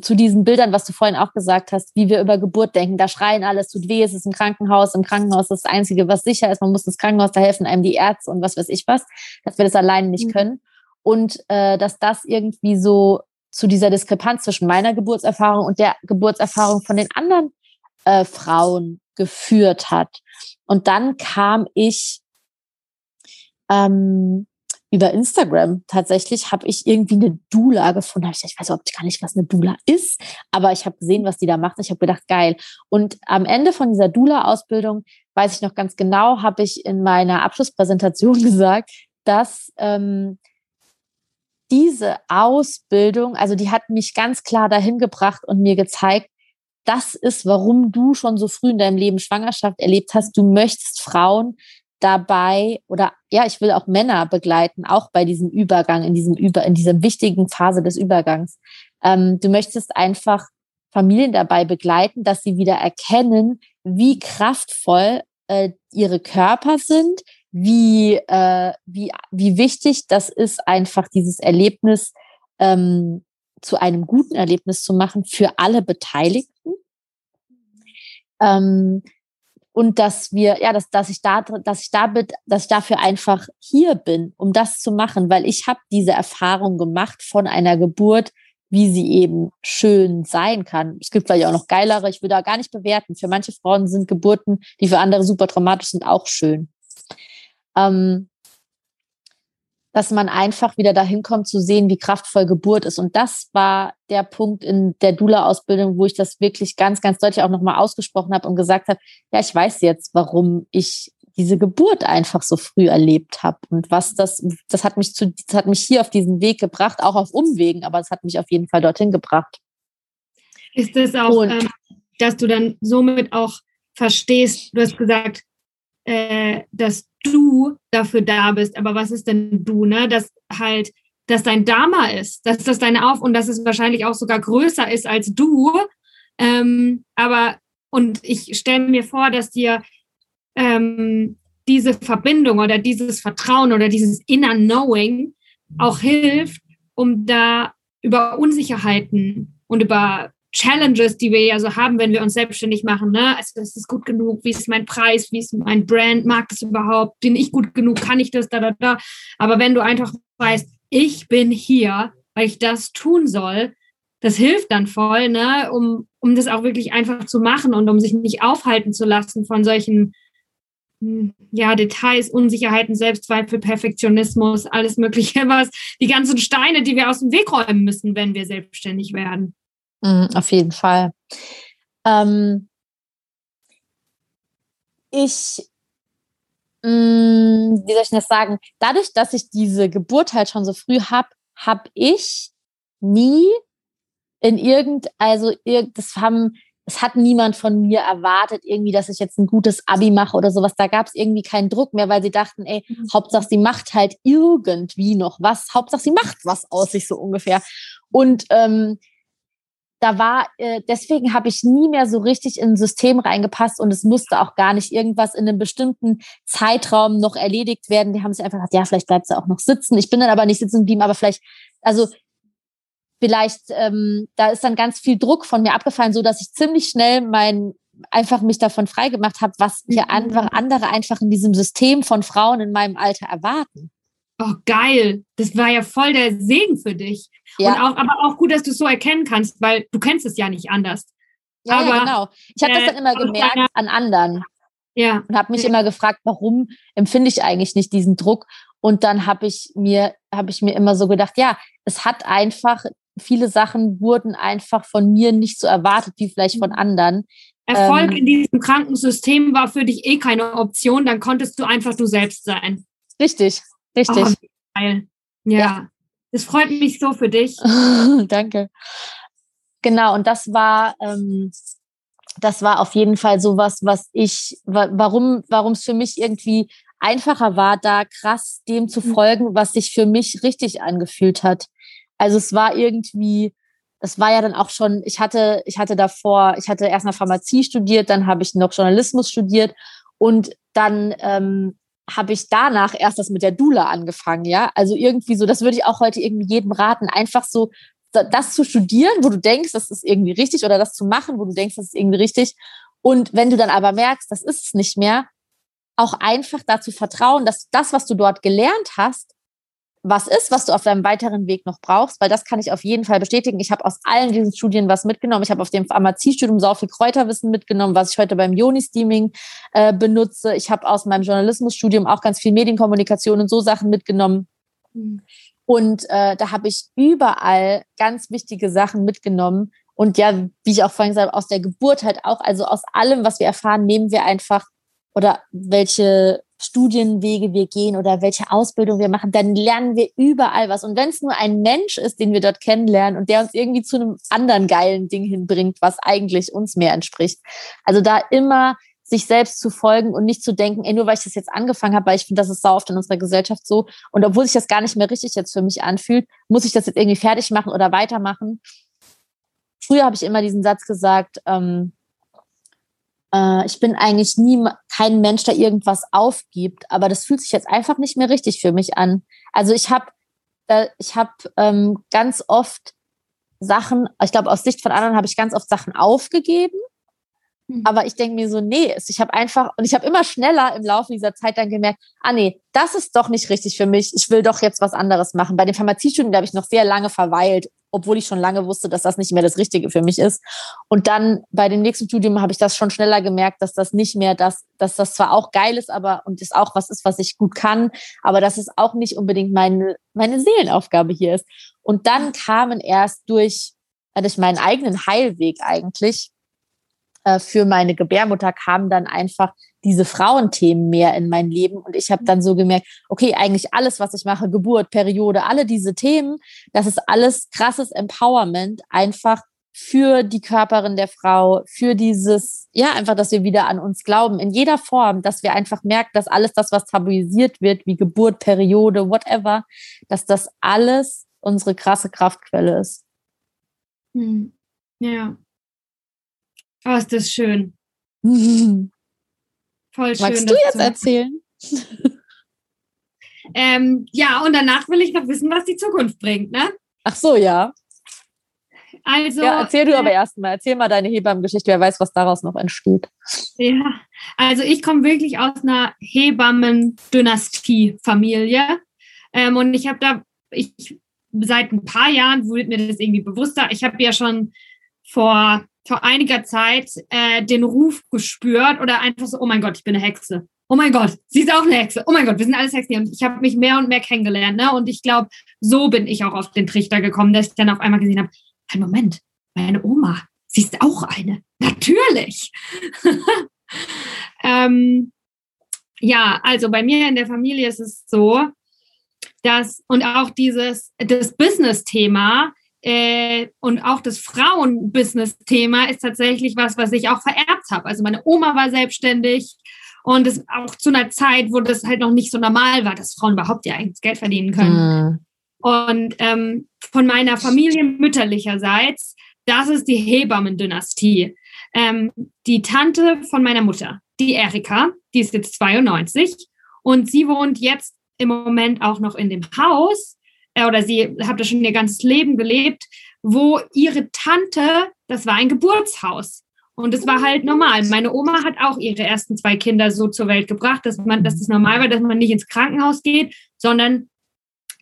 zu diesen Bildern, was du vorhin auch gesagt hast, wie wir über Geburt denken. Da schreien alles, tut weh, es ist ein Krankenhaus. Im Krankenhaus ist das Einzige, was sicher ist. Man muss das Krankenhaus, da helfen einem die Ärzte und was weiß ich was, dass wir das alleine nicht mhm. können. Und äh, dass das irgendwie so zu dieser Diskrepanz zwischen meiner Geburtserfahrung und der Geburtserfahrung von den anderen äh, Frauen geführt hat. Und dann kam ich ähm, über Instagram tatsächlich habe ich irgendwie eine Dula gefunden. Ich, weiß überhaupt gar nicht, was eine Dula ist, aber ich habe gesehen, was die da macht. Ich habe gedacht, geil. Und am Ende von dieser Dula-Ausbildung, weiß ich noch ganz genau, habe ich in meiner Abschlusspräsentation gesagt, dass ähm, diese Ausbildung, also die hat mich ganz klar dahin gebracht und mir gezeigt, das ist, warum du schon so früh in deinem Leben Schwangerschaft erlebt hast. Du möchtest Frauen dabei oder ja, ich will auch Männer begleiten, auch bei diesem Übergang, in diesem Über, in dieser wichtigen Phase des Übergangs. Ähm, du möchtest einfach Familien dabei begleiten, dass sie wieder erkennen, wie kraftvoll äh, ihre Körper sind, wie, äh, wie, wie wichtig das ist, einfach dieses Erlebnis ähm, zu einem guten Erlebnis zu machen für alle Beteiligten. Ähm, und dass wir, ja, dass, dass ich da, dass ich da bin, dass ich dafür einfach hier bin, um das zu machen, weil ich habe diese Erfahrung gemacht von einer Geburt, wie sie eben schön sein kann. Es gibt vielleicht auch noch geilere, ich will da gar nicht bewerten. Für manche Frauen sind Geburten, die für andere super traumatisch sind, auch schön. Ähm, dass man einfach wieder dahin kommt zu sehen, wie kraftvoll Geburt ist. Und das war der Punkt in der Dula-Ausbildung, wo ich das wirklich ganz, ganz deutlich auch nochmal ausgesprochen habe und gesagt habe, ja, ich weiß jetzt, warum ich diese Geburt einfach so früh erlebt habe und was das, das hat mich zu, das hat mich hier auf diesen Weg gebracht, auch auf Umwegen, aber es hat mich auf jeden Fall dorthin gebracht. Ist das auch, ähm, dass du dann somit auch verstehst, du hast gesagt, äh, dass du dafür da bist. Aber was ist denn du, ne? Dass halt, dass dein Dharma ist, dass das deine Auf und dass es wahrscheinlich auch sogar größer ist als du. Ähm, aber, und ich stelle mir vor, dass dir ähm, diese Verbindung oder dieses Vertrauen oder dieses Inner Knowing auch hilft, um da über Unsicherheiten und über Challenges, die wir ja so haben, wenn wir uns selbstständig machen. Ne? Also, ist es gut genug? Wie ist mein Preis? Wie ist mein Brand? Mag das überhaupt? Bin ich gut genug? Kann ich das? Da, da, da. Aber wenn du einfach weißt, ich bin hier, weil ich das tun soll, das hilft dann voll, ne? um, um das auch wirklich einfach zu machen und um sich nicht aufhalten zu lassen von solchen hm, ja, Details, Unsicherheiten, Selbstzweifel, Perfektionismus, alles Mögliche, was die ganzen Steine, die wir aus dem Weg räumen müssen, wenn wir selbstständig werden. Mhm, auf jeden Fall. Ähm, ich, mh, mm, wie soll ich das sagen? Dadurch, dass ich diese Geburt halt schon so früh habe, habe ich nie in irgend, also das haben, es hat niemand von mir erwartet, irgendwie, dass ich jetzt ein gutes Abi mache oder sowas. Da gab es irgendwie keinen Druck mehr, weil sie dachten, ey, mhm. Hauptsache sie macht halt irgendwie noch was. Hauptsache sie macht was aus sich so ungefähr. Und ähm, da war, äh, deswegen habe ich nie mehr so richtig in ein System reingepasst und es musste auch gar nicht irgendwas in einem bestimmten Zeitraum noch erledigt werden. Die haben sich einfach gesagt, ja, vielleicht bleibt sie auch noch sitzen. Ich bin dann aber nicht sitzen geblieben, aber vielleicht, also vielleicht, ähm, da ist dann ganz viel Druck von mir abgefallen, so dass ich ziemlich schnell mein einfach mich davon frei gemacht habe, was hier mhm. andere einfach in diesem System von Frauen in meinem Alter erwarten. Oh, geil. Das war ja voll der Segen für dich. Ja. Und auch, aber auch gut, dass du es so erkennen kannst, weil du kennst es ja nicht anders. Ja, aber, ja genau. Ich habe äh, das dann immer gemerkt deiner, an anderen. Ja. Und habe mich ja. immer gefragt, warum empfinde ich eigentlich nicht diesen Druck? Und dann habe ich mir, habe ich mir immer so gedacht, ja, es hat einfach, viele Sachen wurden einfach von mir nicht so erwartet wie vielleicht von mhm. anderen. Erfolg ähm, in diesem Krankensystem war für dich eh keine Option, dann konntest du einfach du selbst sein. Richtig, richtig. Ja. ja. Es freut mich so für dich. Danke. Genau, und das war, ähm, das war auf jeden Fall sowas, was ich, warum, warum es für mich irgendwie einfacher war, da krass dem zu mhm. folgen, was sich für mich richtig angefühlt hat. Also es war irgendwie, das war ja dann auch schon, ich hatte, ich hatte davor, ich hatte erst mal Pharmazie studiert, dann habe ich noch Journalismus studiert und dann ähm, habe ich danach erst das mit der Dula angefangen, ja. Also irgendwie so, das würde ich auch heute irgendwie jedem raten, einfach so das zu studieren, wo du denkst, das ist irgendwie richtig, oder das zu machen, wo du denkst, das ist irgendwie richtig. Und wenn du dann aber merkst, das ist es nicht mehr, auch einfach dazu vertrauen, dass das, was du dort gelernt hast, was ist, was du auf deinem weiteren Weg noch brauchst, weil das kann ich auf jeden Fall bestätigen. Ich habe aus allen diesen Studien was mitgenommen. Ich habe auf dem Pharmaziestudium so viel Kräuterwissen mitgenommen, was ich heute beim Joni-Steaming äh, benutze. Ich habe aus meinem Journalismusstudium auch ganz viel Medienkommunikation und so Sachen mitgenommen. Mhm. Und äh, da habe ich überall ganz wichtige Sachen mitgenommen. Und ja, wie ich auch vorhin gesagt habe, aus der Geburt halt auch, also aus allem, was wir erfahren, nehmen wir einfach oder welche Studienwege wir gehen oder welche Ausbildung wir machen, dann lernen wir überall was. Und wenn es nur ein Mensch ist, den wir dort kennenlernen und der uns irgendwie zu einem anderen geilen Ding hinbringt, was eigentlich uns mehr entspricht. Also da immer sich selbst zu folgen und nicht zu denken, ey, nur weil ich das jetzt angefangen habe, weil ich finde, das ist sau oft in unserer Gesellschaft so. Und obwohl sich das gar nicht mehr richtig jetzt für mich anfühlt, muss ich das jetzt irgendwie fertig machen oder weitermachen. Früher habe ich immer diesen Satz gesagt, ähm, äh, ich bin eigentlich nie kein Mensch, der irgendwas aufgibt, aber das fühlt sich jetzt einfach nicht mehr richtig für mich an. Also ich habe ich habe ähm, ganz oft Sachen, ich glaube aus Sicht von anderen habe ich ganz oft Sachen aufgegeben. Mhm. Aber ich denke mir so, nee, ich habe einfach, und ich habe immer schneller im Laufe dieser Zeit dann gemerkt, ah nee, das ist doch nicht richtig für mich. Ich will doch jetzt was anderes machen. Bei den Pharmaziestudien, da habe ich noch sehr lange verweilt, obwohl ich schon lange wusste, dass das nicht mehr das Richtige für mich ist. Und dann bei dem nächsten Studium habe ich das schon schneller gemerkt, dass das nicht mehr das, dass das zwar auch geil ist, aber und ist auch was ist, was ich gut kann, aber dass es auch nicht unbedingt meine, meine Seelenaufgabe hier ist. Und dann kamen erst durch, durch meinen eigenen Heilweg eigentlich, äh, für meine Gebärmutter kamen dann einfach diese Frauenthemen mehr in mein Leben. Und ich habe dann so gemerkt, okay, eigentlich alles, was ich mache, Geburt, Periode, alle diese Themen, das ist alles krasses Empowerment, einfach für die Körperin der Frau, für dieses, ja, einfach, dass wir wieder an uns glauben, in jeder Form, dass wir einfach merken, dass alles das, was tabuisiert wird, wie Geburt, Periode, whatever, dass das alles unsere krasse Kraftquelle ist. Hm. Ja. Oh, ist das schön. Voll schön. Magst du jetzt erzählen? ähm, ja, und danach will ich noch wissen, was die Zukunft bringt, ne? Ach so, ja. Also, ja, erzähl du äh, aber erstmal, erzähl mal deine Hebammengeschichte, wer weiß, was daraus noch entsteht. Ja, also ich komme wirklich aus einer Hebammen-Dynastie-Familie. Ähm, und ich habe da, ich seit ein paar Jahren wurde mir das irgendwie bewusster. Ich habe ja schon vor vor einiger Zeit äh, den Ruf gespürt oder einfach so, oh mein Gott, ich bin eine Hexe. Oh mein Gott, sie ist auch eine Hexe. Oh mein Gott, wir sind alles Hexen. Und ich habe mich mehr und mehr kennengelernt. Ne? Und ich glaube, so bin ich auch auf den Trichter gekommen, dass ich dann auf einmal gesehen habe, ein Moment, meine Oma, sie ist auch eine. Natürlich. ähm, ja, also bei mir in der Familie ist es so, dass und auch dieses das Business-Thema äh, und auch das Frauen-Business-Thema ist tatsächlich was, was ich auch vererbt habe. Also meine Oma war selbstständig und es auch zu einer Zeit, wo das halt noch nicht so normal war, dass Frauen überhaupt ja eigentlich Geld verdienen können. Mhm. Und ähm, von meiner Familie mütterlicherseits, das ist die Hebammen-Dynastie. Ähm, die Tante von meiner Mutter, die Erika, die ist jetzt 92 und sie wohnt jetzt im Moment auch noch in dem Haus, äh, oder sie hat das schon ihr ganzes Leben gelebt, wo ihre Tante, das war ein Geburtshaus. Und es war halt normal. Meine Oma hat auch ihre ersten zwei Kinder so zur Welt gebracht, dass man, dass das normal war, dass man nicht ins Krankenhaus geht, sondern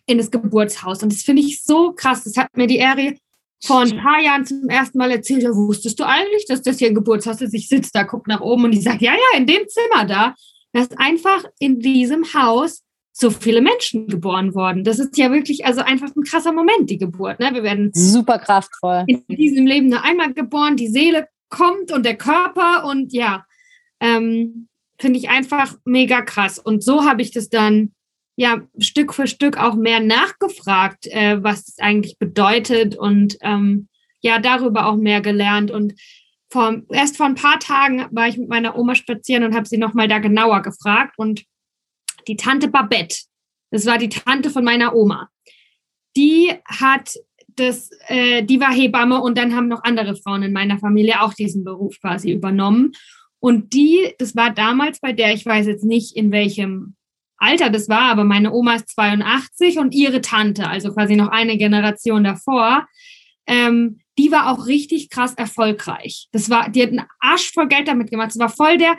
in das Geburtshaus. Und das finde ich so krass. Das hat mir die Eri vor ein paar Jahren zum ersten Mal erzählt. Ja, wusstest du eigentlich, dass das hier ein Geburtshaus ist? Ich sitze da, gucke nach oben und die sagt, ja, ja, in dem Zimmer da. Das ist einfach in diesem Haus so viele Menschen geboren worden. Das ist ja wirklich also einfach ein krasser Moment, die Geburt. Ne? Wir werden super kraftvoll. In diesem Leben nur einmal geboren, die Seele kommt und der Körper und ja, ähm, finde ich einfach mega krass. Und so habe ich das dann ja Stück für Stück auch mehr nachgefragt, äh, was es eigentlich bedeutet und ähm, ja darüber auch mehr gelernt und vor, erst vor ein paar Tagen war ich mit meiner Oma spazieren und habe sie nochmal da genauer gefragt und die Tante Babette, das war die Tante von meiner Oma, die hat das, äh, die war Hebamme und dann haben noch andere Frauen in meiner Familie auch diesen Beruf quasi übernommen. Und die, das war damals bei der, ich weiß jetzt nicht in welchem Alter das war, aber meine Oma ist 82 und ihre Tante, also quasi noch eine Generation davor, ähm, die war auch richtig krass erfolgreich. Das war, die hat einen Arsch voll Geld damit gemacht. Das war voll der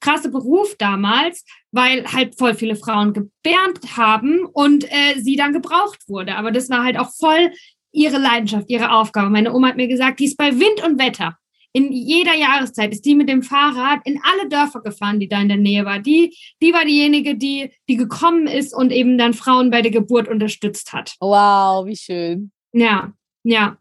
krasse Beruf damals, weil halt voll viele Frauen gebärnt haben und äh, sie dann gebraucht wurde. Aber das war halt auch voll ihre Leidenschaft, ihre Aufgabe. Meine Oma hat mir gesagt, die ist bei Wind und Wetter. In jeder Jahreszeit ist die mit dem Fahrrad in alle Dörfer gefahren, die da in der Nähe war. Die, die war diejenige, die, die gekommen ist und eben dann Frauen bei der Geburt unterstützt hat. Wow, wie schön. Ja, ja.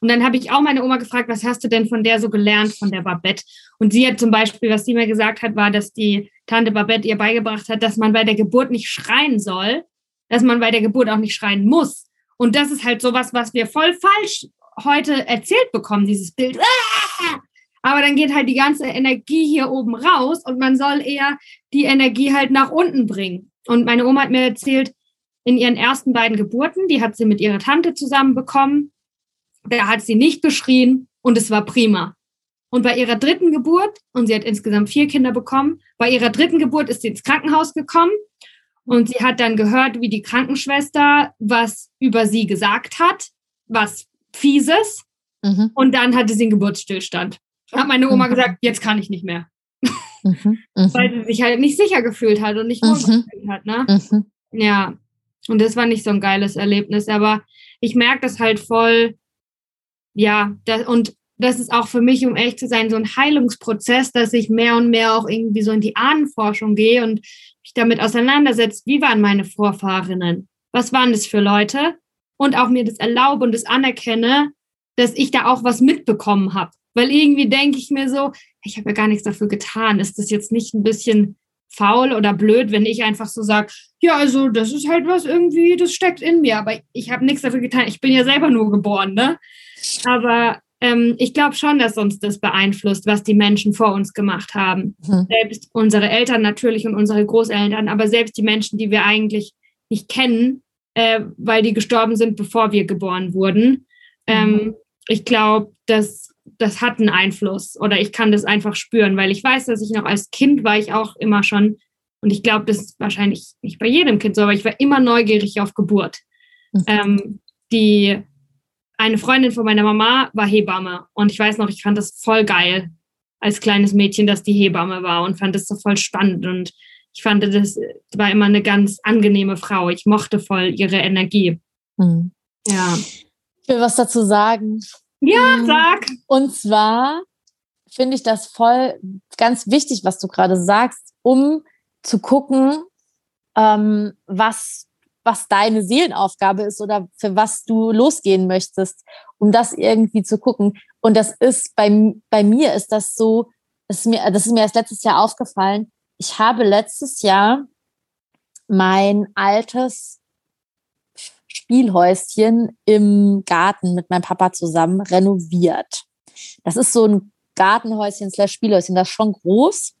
Und dann habe ich auch meine Oma gefragt, was hast du denn von der so gelernt, von der Babette? Und sie hat zum Beispiel, was sie mir gesagt hat, war, dass die Tante Babette ihr beigebracht hat, dass man bei der Geburt nicht schreien soll, dass man bei der Geburt auch nicht schreien muss. Und das ist halt sowas, was wir voll falsch heute erzählt bekommen, dieses Bild. Aber dann geht halt die ganze Energie hier oben raus und man soll eher die Energie halt nach unten bringen. Und meine Oma hat mir erzählt, in ihren ersten beiden Geburten, die hat sie mit ihrer Tante zusammen bekommen, da hat sie nicht geschrien und es war prima. Und bei ihrer dritten Geburt, und sie hat insgesamt vier Kinder bekommen, bei ihrer dritten Geburt ist sie ins Krankenhaus gekommen und sie hat dann gehört, wie die Krankenschwester was über sie gesagt hat, was Fieses. Mhm. Und dann hatte sie einen Geburtsstillstand. Hat meine Oma mhm. gesagt, jetzt kann ich nicht mehr. Mhm. mhm. Weil sie sich halt nicht sicher gefühlt hat und nicht wohl mhm. gefühlt hat. Ne? Mhm. Ja. Und das war nicht so ein geiles Erlebnis. Aber ich merke das halt voll, ja, das, und das ist auch für mich, um echt zu sein, so ein Heilungsprozess, dass ich mehr und mehr auch irgendwie so in die Ahnenforschung gehe und mich damit auseinandersetze, wie waren meine Vorfahrinnen? Was waren das für Leute? Und auch mir das erlaube und das anerkenne, dass ich da auch was mitbekommen habe. Weil irgendwie denke ich mir so, ich habe ja gar nichts dafür getan. Ist das jetzt nicht ein bisschen faul oder blöd, wenn ich einfach so sage, ja, also das ist halt was irgendwie, das steckt in mir, aber ich habe nichts dafür getan. Ich bin ja selber nur geboren, ne? Aber ähm, ich glaube schon, dass uns das beeinflusst, was die Menschen vor uns gemacht haben. Mhm. Selbst unsere Eltern natürlich und unsere Großeltern, aber selbst die Menschen, die wir eigentlich nicht kennen, äh, weil die gestorben sind, bevor wir geboren wurden. Ähm, mhm. Ich glaube, das, das hat einen Einfluss oder ich kann das einfach spüren, weil ich weiß, dass ich noch als Kind war ich auch immer schon, und ich glaube, das ist wahrscheinlich nicht bei jedem Kind so, aber ich war immer neugierig auf Geburt. Mhm. Ähm, die eine Freundin von meiner Mama war Hebamme und ich weiß noch, ich fand das voll geil als kleines Mädchen, dass die Hebamme war und fand das so voll spannend und ich fand das war immer eine ganz angenehme Frau. Ich mochte voll ihre Energie. Mhm. Ja. Ich will was dazu sagen. Ja, hm. sag. Und zwar finde ich das voll ganz wichtig, was du gerade sagst, um zu gucken, ähm, was was deine Seelenaufgabe ist oder für was du losgehen möchtest, um das irgendwie zu gucken. Und das ist bei, bei mir ist das so, das ist mir, das ist mir erst letztes Jahr aufgefallen. Ich habe letztes Jahr mein altes Spielhäuschen im Garten mit meinem Papa zusammen renoviert. Das ist so ein Gartenhäuschen slash Spielhäuschen, das ist schon groß.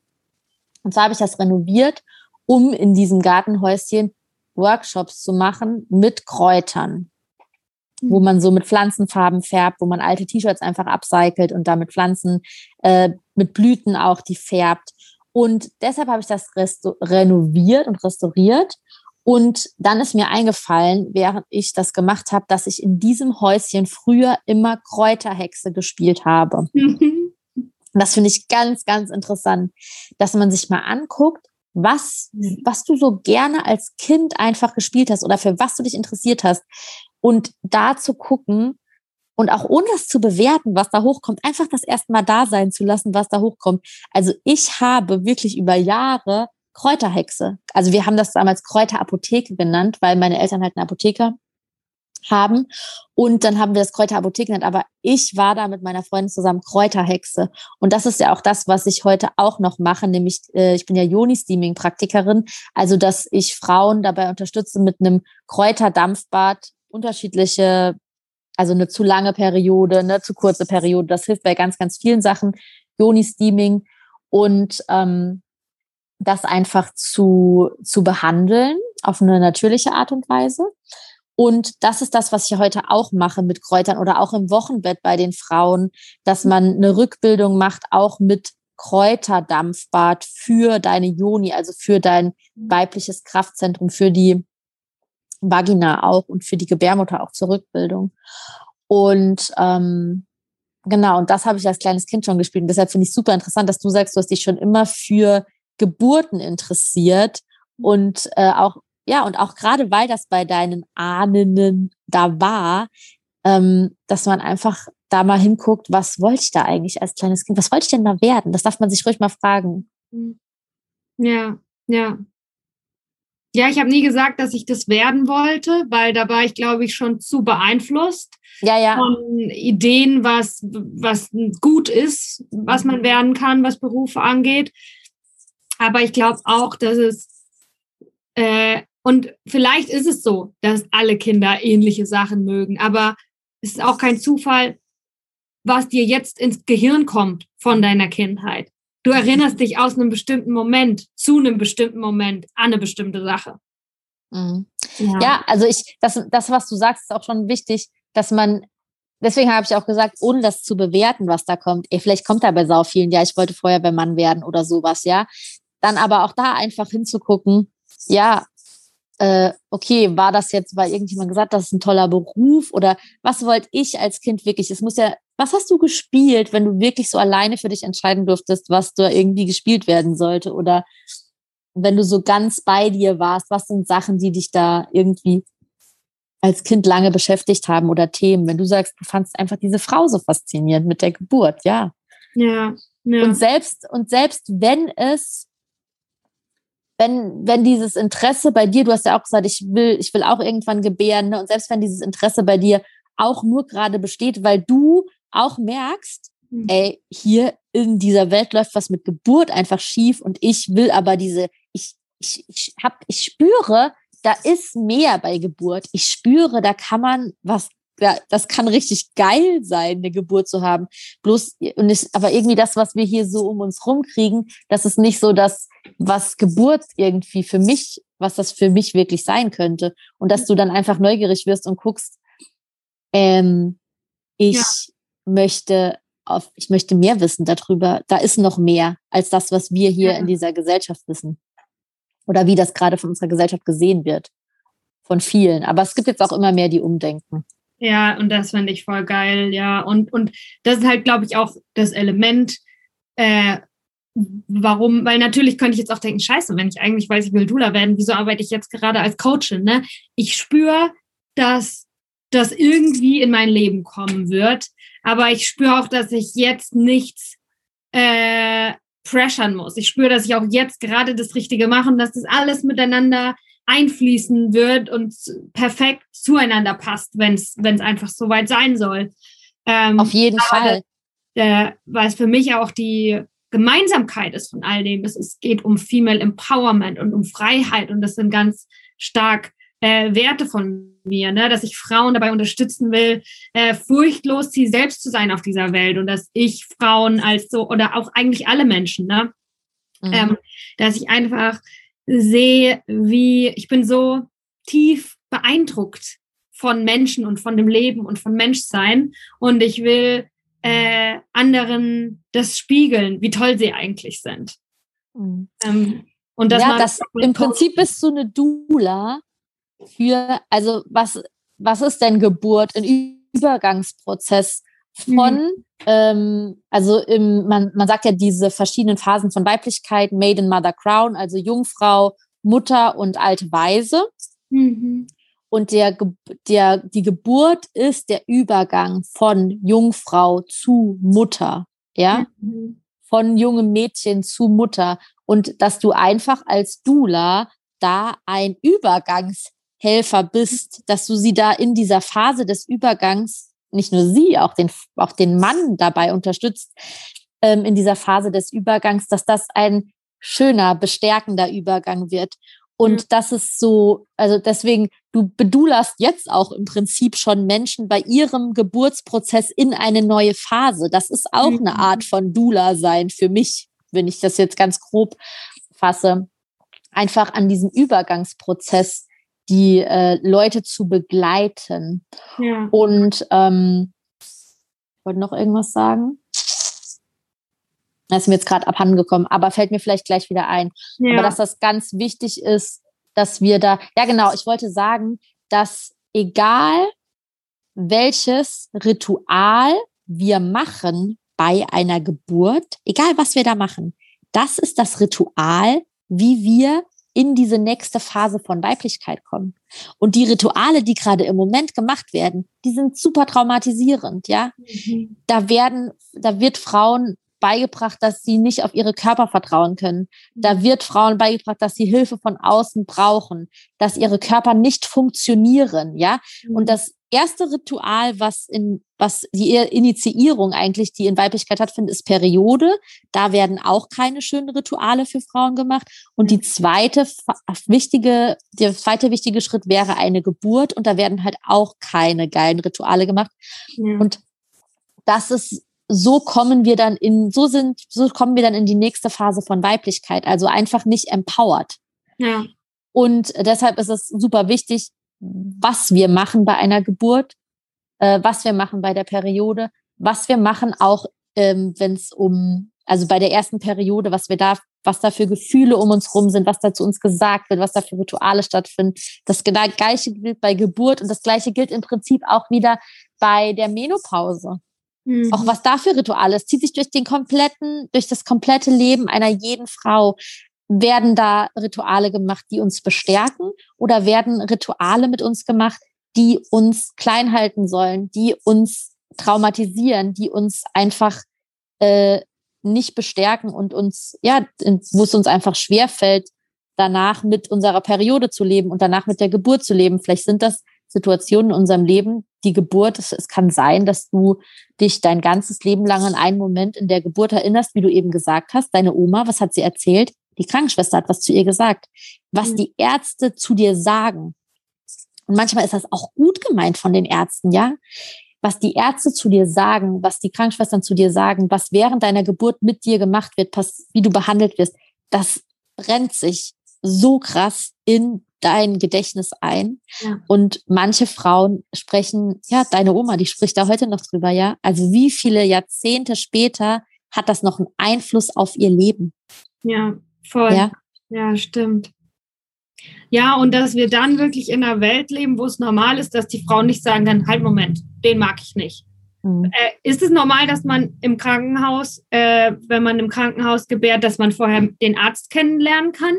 Und zwar habe ich das renoviert, um in diesem Gartenhäuschen Workshops zu machen mit Kräutern, wo mhm. man so mit Pflanzenfarben färbt, wo man alte T-Shirts einfach upcycelt und damit Pflanzen äh, mit Blüten auch die färbt. Und deshalb habe ich das renoviert und restauriert. Und dann ist mir eingefallen, während ich das gemacht habe, dass ich in diesem Häuschen früher immer Kräuterhexe gespielt habe. Mhm. Das finde ich ganz, ganz interessant, dass man sich mal anguckt, was, was du so gerne als Kind einfach gespielt hast oder für was du dich interessiert hast. Und da zu gucken und auch ohne das zu bewerten, was da hochkommt, einfach das erstmal da sein zu lassen, was da hochkommt. Also ich habe wirklich über Jahre Kräuterhexe. Also wir haben das damals Kräuterapotheke genannt, weil meine Eltern halt eine Apotheke haben. Und dann haben wir das Kräuterapotheken genannt. Aber ich war da mit meiner Freundin zusammen Kräuterhexe. Und das ist ja auch das, was ich heute auch noch mache, nämlich äh, ich bin ja Joni-Steaming-Praktikerin. Also, dass ich Frauen dabei unterstütze mit einem Kräuterdampfbad unterschiedliche, also eine zu lange Periode, eine zu kurze Periode. Das hilft bei ganz, ganz vielen Sachen. Joni-Steaming und ähm, das einfach zu, zu behandeln auf eine natürliche Art und Weise. Und das ist das, was ich heute auch mache mit Kräutern oder auch im Wochenbett bei den Frauen, dass man eine Rückbildung macht, auch mit Kräuterdampfbad für deine Joni, also für dein weibliches Kraftzentrum, für die Vagina auch und für die Gebärmutter auch zur Rückbildung. Und ähm, genau, und das habe ich als kleines Kind schon gespielt. Und deshalb finde ich super interessant, dass du sagst, du hast dich schon immer für Geburten interessiert und äh, auch ja und auch gerade weil das bei deinen Ahnen da war, ähm, dass man einfach da mal hinguckt, was wollte ich da eigentlich als kleines Kind? Was wollte ich denn da werden? Das darf man sich ruhig mal fragen. Ja, ja. Ja, ich habe nie gesagt, dass ich das werden wollte, weil da war ich, glaube ich, schon zu beeinflusst ja, ja. von Ideen, was, was gut ist, was man mhm. werden kann, was Berufe angeht. Aber ich glaube auch, dass es, äh, und vielleicht ist es so, dass alle Kinder ähnliche Sachen mögen, aber es ist auch kein Zufall, was dir jetzt ins Gehirn kommt von deiner Kindheit. Du erinnerst dich aus einem bestimmten Moment zu einem bestimmten Moment an eine bestimmte Sache. Mhm. Ja. ja. also ich, das, das, was du sagst, ist auch schon wichtig, dass man, deswegen habe ich auch gesagt, ohne das zu bewerten, was da kommt, ey, vielleicht kommt da bei sau vielen, ja, ich wollte Feuerwehrmann werden oder sowas, ja. Dann aber auch da einfach hinzugucken, ja, äh, okay, war das jetzt, weil irgendjemand gesagt, das ist ein toller Beruf oder was wollte ich als Kind wirklich? Es muss ja was hast du gespielt, wenn du wirklich so alleine für dich entscheiden durftest, was da irgendwie gespielt werden sollte? Oder wenn du so ganz bei dir warst, was sind Sachen, die dich da irgendwie als Kind lange beschäftigt haben oder Themen? Wenn du sagst, du fandst einfach diese Frau so faszinierend mit der Geburt, ja. Ja. ja. Und selbst, und selbst wenn es wenn, wenn dieses Interesse bei dir, du hast ja auch gesagt, ich will, ich will auch irgendwann gebären, ne? und selbst wenn dieses Interesse bei dir auch nur gerade besteht, weil du auch merkst, mhm. ey, hier in dieser Welt läuft was mit Geburt einfach schief und ich will aber diese, ich, ich, ich hab, ich spüre, da ist mehr bei Geburt. Ich spüre, da kann man was, das kann richtig geil sein, eine Geburt zu haben. Bloß, und ich, aber irgendwie das, was wir hier so um uns rumkriegen, das ist nicht so das, was Geburt irgendwie für mich, was das für mich wirklich sein könnte. Und dass du dann einfach neugierig wirst und guckst, ähm, ich, ja möchte auf, ich möchte mehr wissen darüber. Da ist noch mehr als das, was wir hier ja. in dieser Gesellschaft wissen. Oder wie das gerade von unserer Gesellschaft gesehen wird. Von vielen. Aber es gibt jetzt auch immer mehr, die umdenken. Ja, und das fand ich voll geil, ja. Und, und das ist halt, glaube ich, auch das Element, äh, warum, weil natürlich könnte ich jetzt auch denken, scheiße, wenn ich eigentlich weiß, ich will Dula werden, wieso arbeite ich jetzt gerade als Coachin, ne? Ich spüre, dass das irgendwie in mein Leben kommen wird, aber ich spüre auch, dass ich jetzt nichts äh, pressern muss. Ich spüre, dass ich auch jetzt gerade das Richtige mache und dass das alles miteinander einfließen wird und perfekt zueinander passt, wenn es einfach so weit sein soll. Ähm, Auf jeden Fall. äh, weil es für mich auch die Gemeinsamkeit ist von all dem. Es, es geht um Female Empowerment und um Freiheit und das sind ganz stark äh, Werte von mir, ne? dass ich Frauen dabei unterstützen will, äh, furchtlos sie selbst zu sein auf dieser Welt und dass ich Frauen als so oder auch eigentlich alle Menschen, ne? Mhm. Ähm, dass ich einfach sehe, wie ich bin so tief beeindruckt von Menschen und von dem Leben und von Menschsein und ich will äh, anderen das spiegeln, wie toll sie eigentlich sind. Mhm. Ähm, und das ja, das, im Prinzip bist du eine Dula für, also was, was ist denn Geburt? Ein Übergangsprozess von, mhm. ähm, also im, man, man sagt ja diese verschiedenen Phasen von Weiblichkeit, Maiden, Mother, Crown, also Jungfrau, Mutter und alte Weise. Mhm. Und der, der, die Geburt ist der Übergang von Jungfrau zu Mutter, ja, mhm. von jungem Mädchen zu Mutter. Und dass du einfach als Dula da ein Übergangs Helfer bist, dass du sie da in dieser Phase des Übergangs, nicht nur sie, auch den, auch den Mann dabei unterstützt, ähm, in dieser Phase des Übergangs, dass das ein schöner, bestärkender Übergang wird. Und mhm. das ist so, also deswegen, du bedulast jetzt auch im Prinzip schon Menschen bei ihrem Geburtsprozess in eine neue Phase. Das ist auch mhm. eine Art von Dula sein für mich, wenn ich das jetzt ganz grob fasse. Einfach an diesem Übergangsprozess die äh, Leute zu begleiten. Ja. Und ähm, ich wollte noch irgendwas sagen. Das ist mir jetzt gerade abhandengekommen, aber fällt mir vielleicht gleich wieder ein. Ja. Aber dass das ganz wichtig ist, dass wir da, ja genau, ich wollte sagen, dass egal welches Ritual wir machen bei einer Geburt, egal was wir da machen, das ist das Ritual, wie wir in diese nächste Phase von Weiblichkeit kommen. Und die Rituale, die gerade im Moment gemacht werden, die sind super traumatisierend, ja. Mhm. Da werden, da wird Frauen beigebracht, dass sie nicht auf ihre Körper vertrauen können. Da mhm. wird Frauen beigebracht, dass sie Hilfe von außen brauchen, dass ihre Körper nicht funktionieren, ja. Und mhm. das erste Ritual, was in, was die Initiierung eigentlich, die in Weiblichkeit stattfindet, ist Periode. Da werden auch keine schönen Rituale für Frauen gemacht. Und die zweite wichtige, der zweite wichtige Schritt wäre eine Geburt. Und da werden halt auch keine geilen Rituale gemacht. Ja. Und das ist so kommen wir dann in, so sind, so kommen wir dann in die nächste Phase von Weiblichkeit, also einfach nicht empowered. Ja. Und deshalb ist es super wichtig, was wir machen bei einer Geburt, äh, was wir machen bei der Periode, was wir machen auch, ähm, wenn es um, also bei der ersten Periode, was wir da, was da für Gefühle um uns rum sind, was da zu uns gesagt wird, was da für Rituale stattfinden. Das gleiche gilt bei Geburt und das gleiche gilt im Prinzip auch wieder bei der Menopause. Mhm. Auch was da für Rituale ist, zieht sich durch den kompletten, durch das komplette Leben einer jeden Frau. Werden da Rituale gemacht, die uns bestärken oder werden Rituale mit uns gemacht, die uns klein halten sollen, die uns traumatisieren, die uns einfach äh, nicht bestärken und uns, ja, wo es uns einfach schwerfällt, danach mit unserer Periode zu leben und danach mit der Geburt zu leben. Vielleicht sind das Situationen in unserem Leben, die Geburt, es, es, kann sein, dass du dich dein ganzes Leben lang an einen Moment in der Geburt erinnerst, wie du eben gesagt hast. Deine Oma, was hat sie erzählt? Die Krankenschwester hat was zu ihr gesagt. Was mhm. die Ärzte zu dir sagen. Und manchmal ist das auch gut gemeint von den Ärzten, ja? Was die Ärzte zu dir sagen, was die Krankenschwestern zu dir sagen, was während deiner Geburt mit dir gemacht wird, wie du behandelt wirst, das brennt sich so krass in dein Gedächtnis ein. Ja. Und manche Frauen sprechen, ja, deine Oma, die spricht da heute noch drüber, ja. Also wie viele Jahrzehnte später hat das noch einen Einfluss auf ihr Leben? Ja, voll. Ja, ja stimmt. Ja, und dass wir dann wirklich in einer Welt leben, wo es normal ist, dass die Frauen nicht sagen dann, halt Moment, den mag ich nicht. Mhm. Äh, ist es normal, dass man im Krankenhaus, äh, wenn man im Krankenhaus gebärt, dass man vorher den Arzt kennenlernen kann?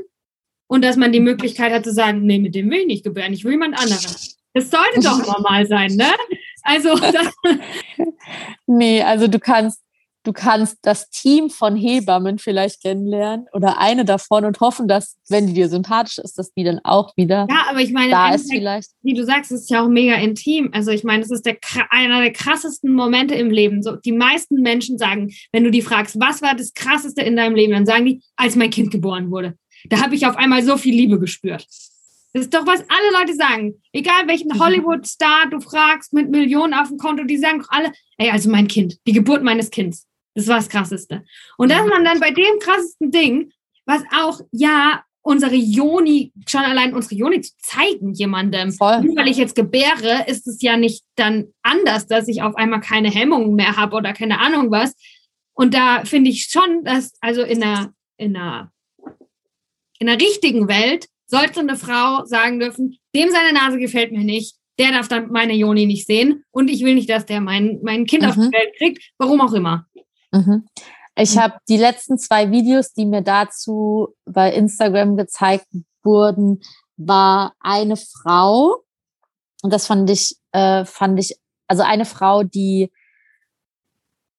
und dass man die Möglichkeit hat zu sagen, nee, mit dem will ich nicht gebären, ich will jemand anderen. Das sollte doch normal sein, ne? Also nee, also du kannst du kannst das Team von Hebammen vielleicht kennenlernen oder eine davon und hoffen, dass, wenn die dir sympathisch ist, dass die dann auch wieder ja, aber ich meine, da ist vielleicht. Wie du sagst, es ist ja auch mega intim. Also ich meine, es ist der, einer der krassesten Momente im Leben. So, die meisten Menschen sagen, wenn du die fragst, was war das krasseste in deinem Leben, dann sagen die, als mein Kind geboren wurde. Da habe ich auf einmal so viel Liebe gespürt. Das ist doch, was alle Leute sagen. Egal welchen mhm. Hollywood-Star du fragst mit Millionen auf dem Konto, die sagen doch alle, ey, also mein Kind, die Geburt meines Kindes. Das war das Krasseste. Und dass man dann bei dem krassesten Ding, was auch, ja, unsere Joni, schon allein unsere Joni zu zeigen jemandem, Voll. nur weil ich jetzt gebäre, ist es ja nicht dann anders, dass ich auf einmal keine Hemmungen mehr habe oder keine Ahnung was. Und da finde ich schon, dass, also in einer, in einer in der richtigen Welt sollte eine Frau sagen dürfen, dem seine Nase gefällt mir nicht, der darf dann meine Joni nicht sehen und ich will nicht, dass der mein, mein Kind mhm. auf die Welt kriegt, warum auch immer. Mhm. Ich mhm. habe die letzten zwei Videos, die mir dazu bei Instagram gezeigt wurden, war eine Frau und das fand ich, äh, fand ich, also eine Frau, die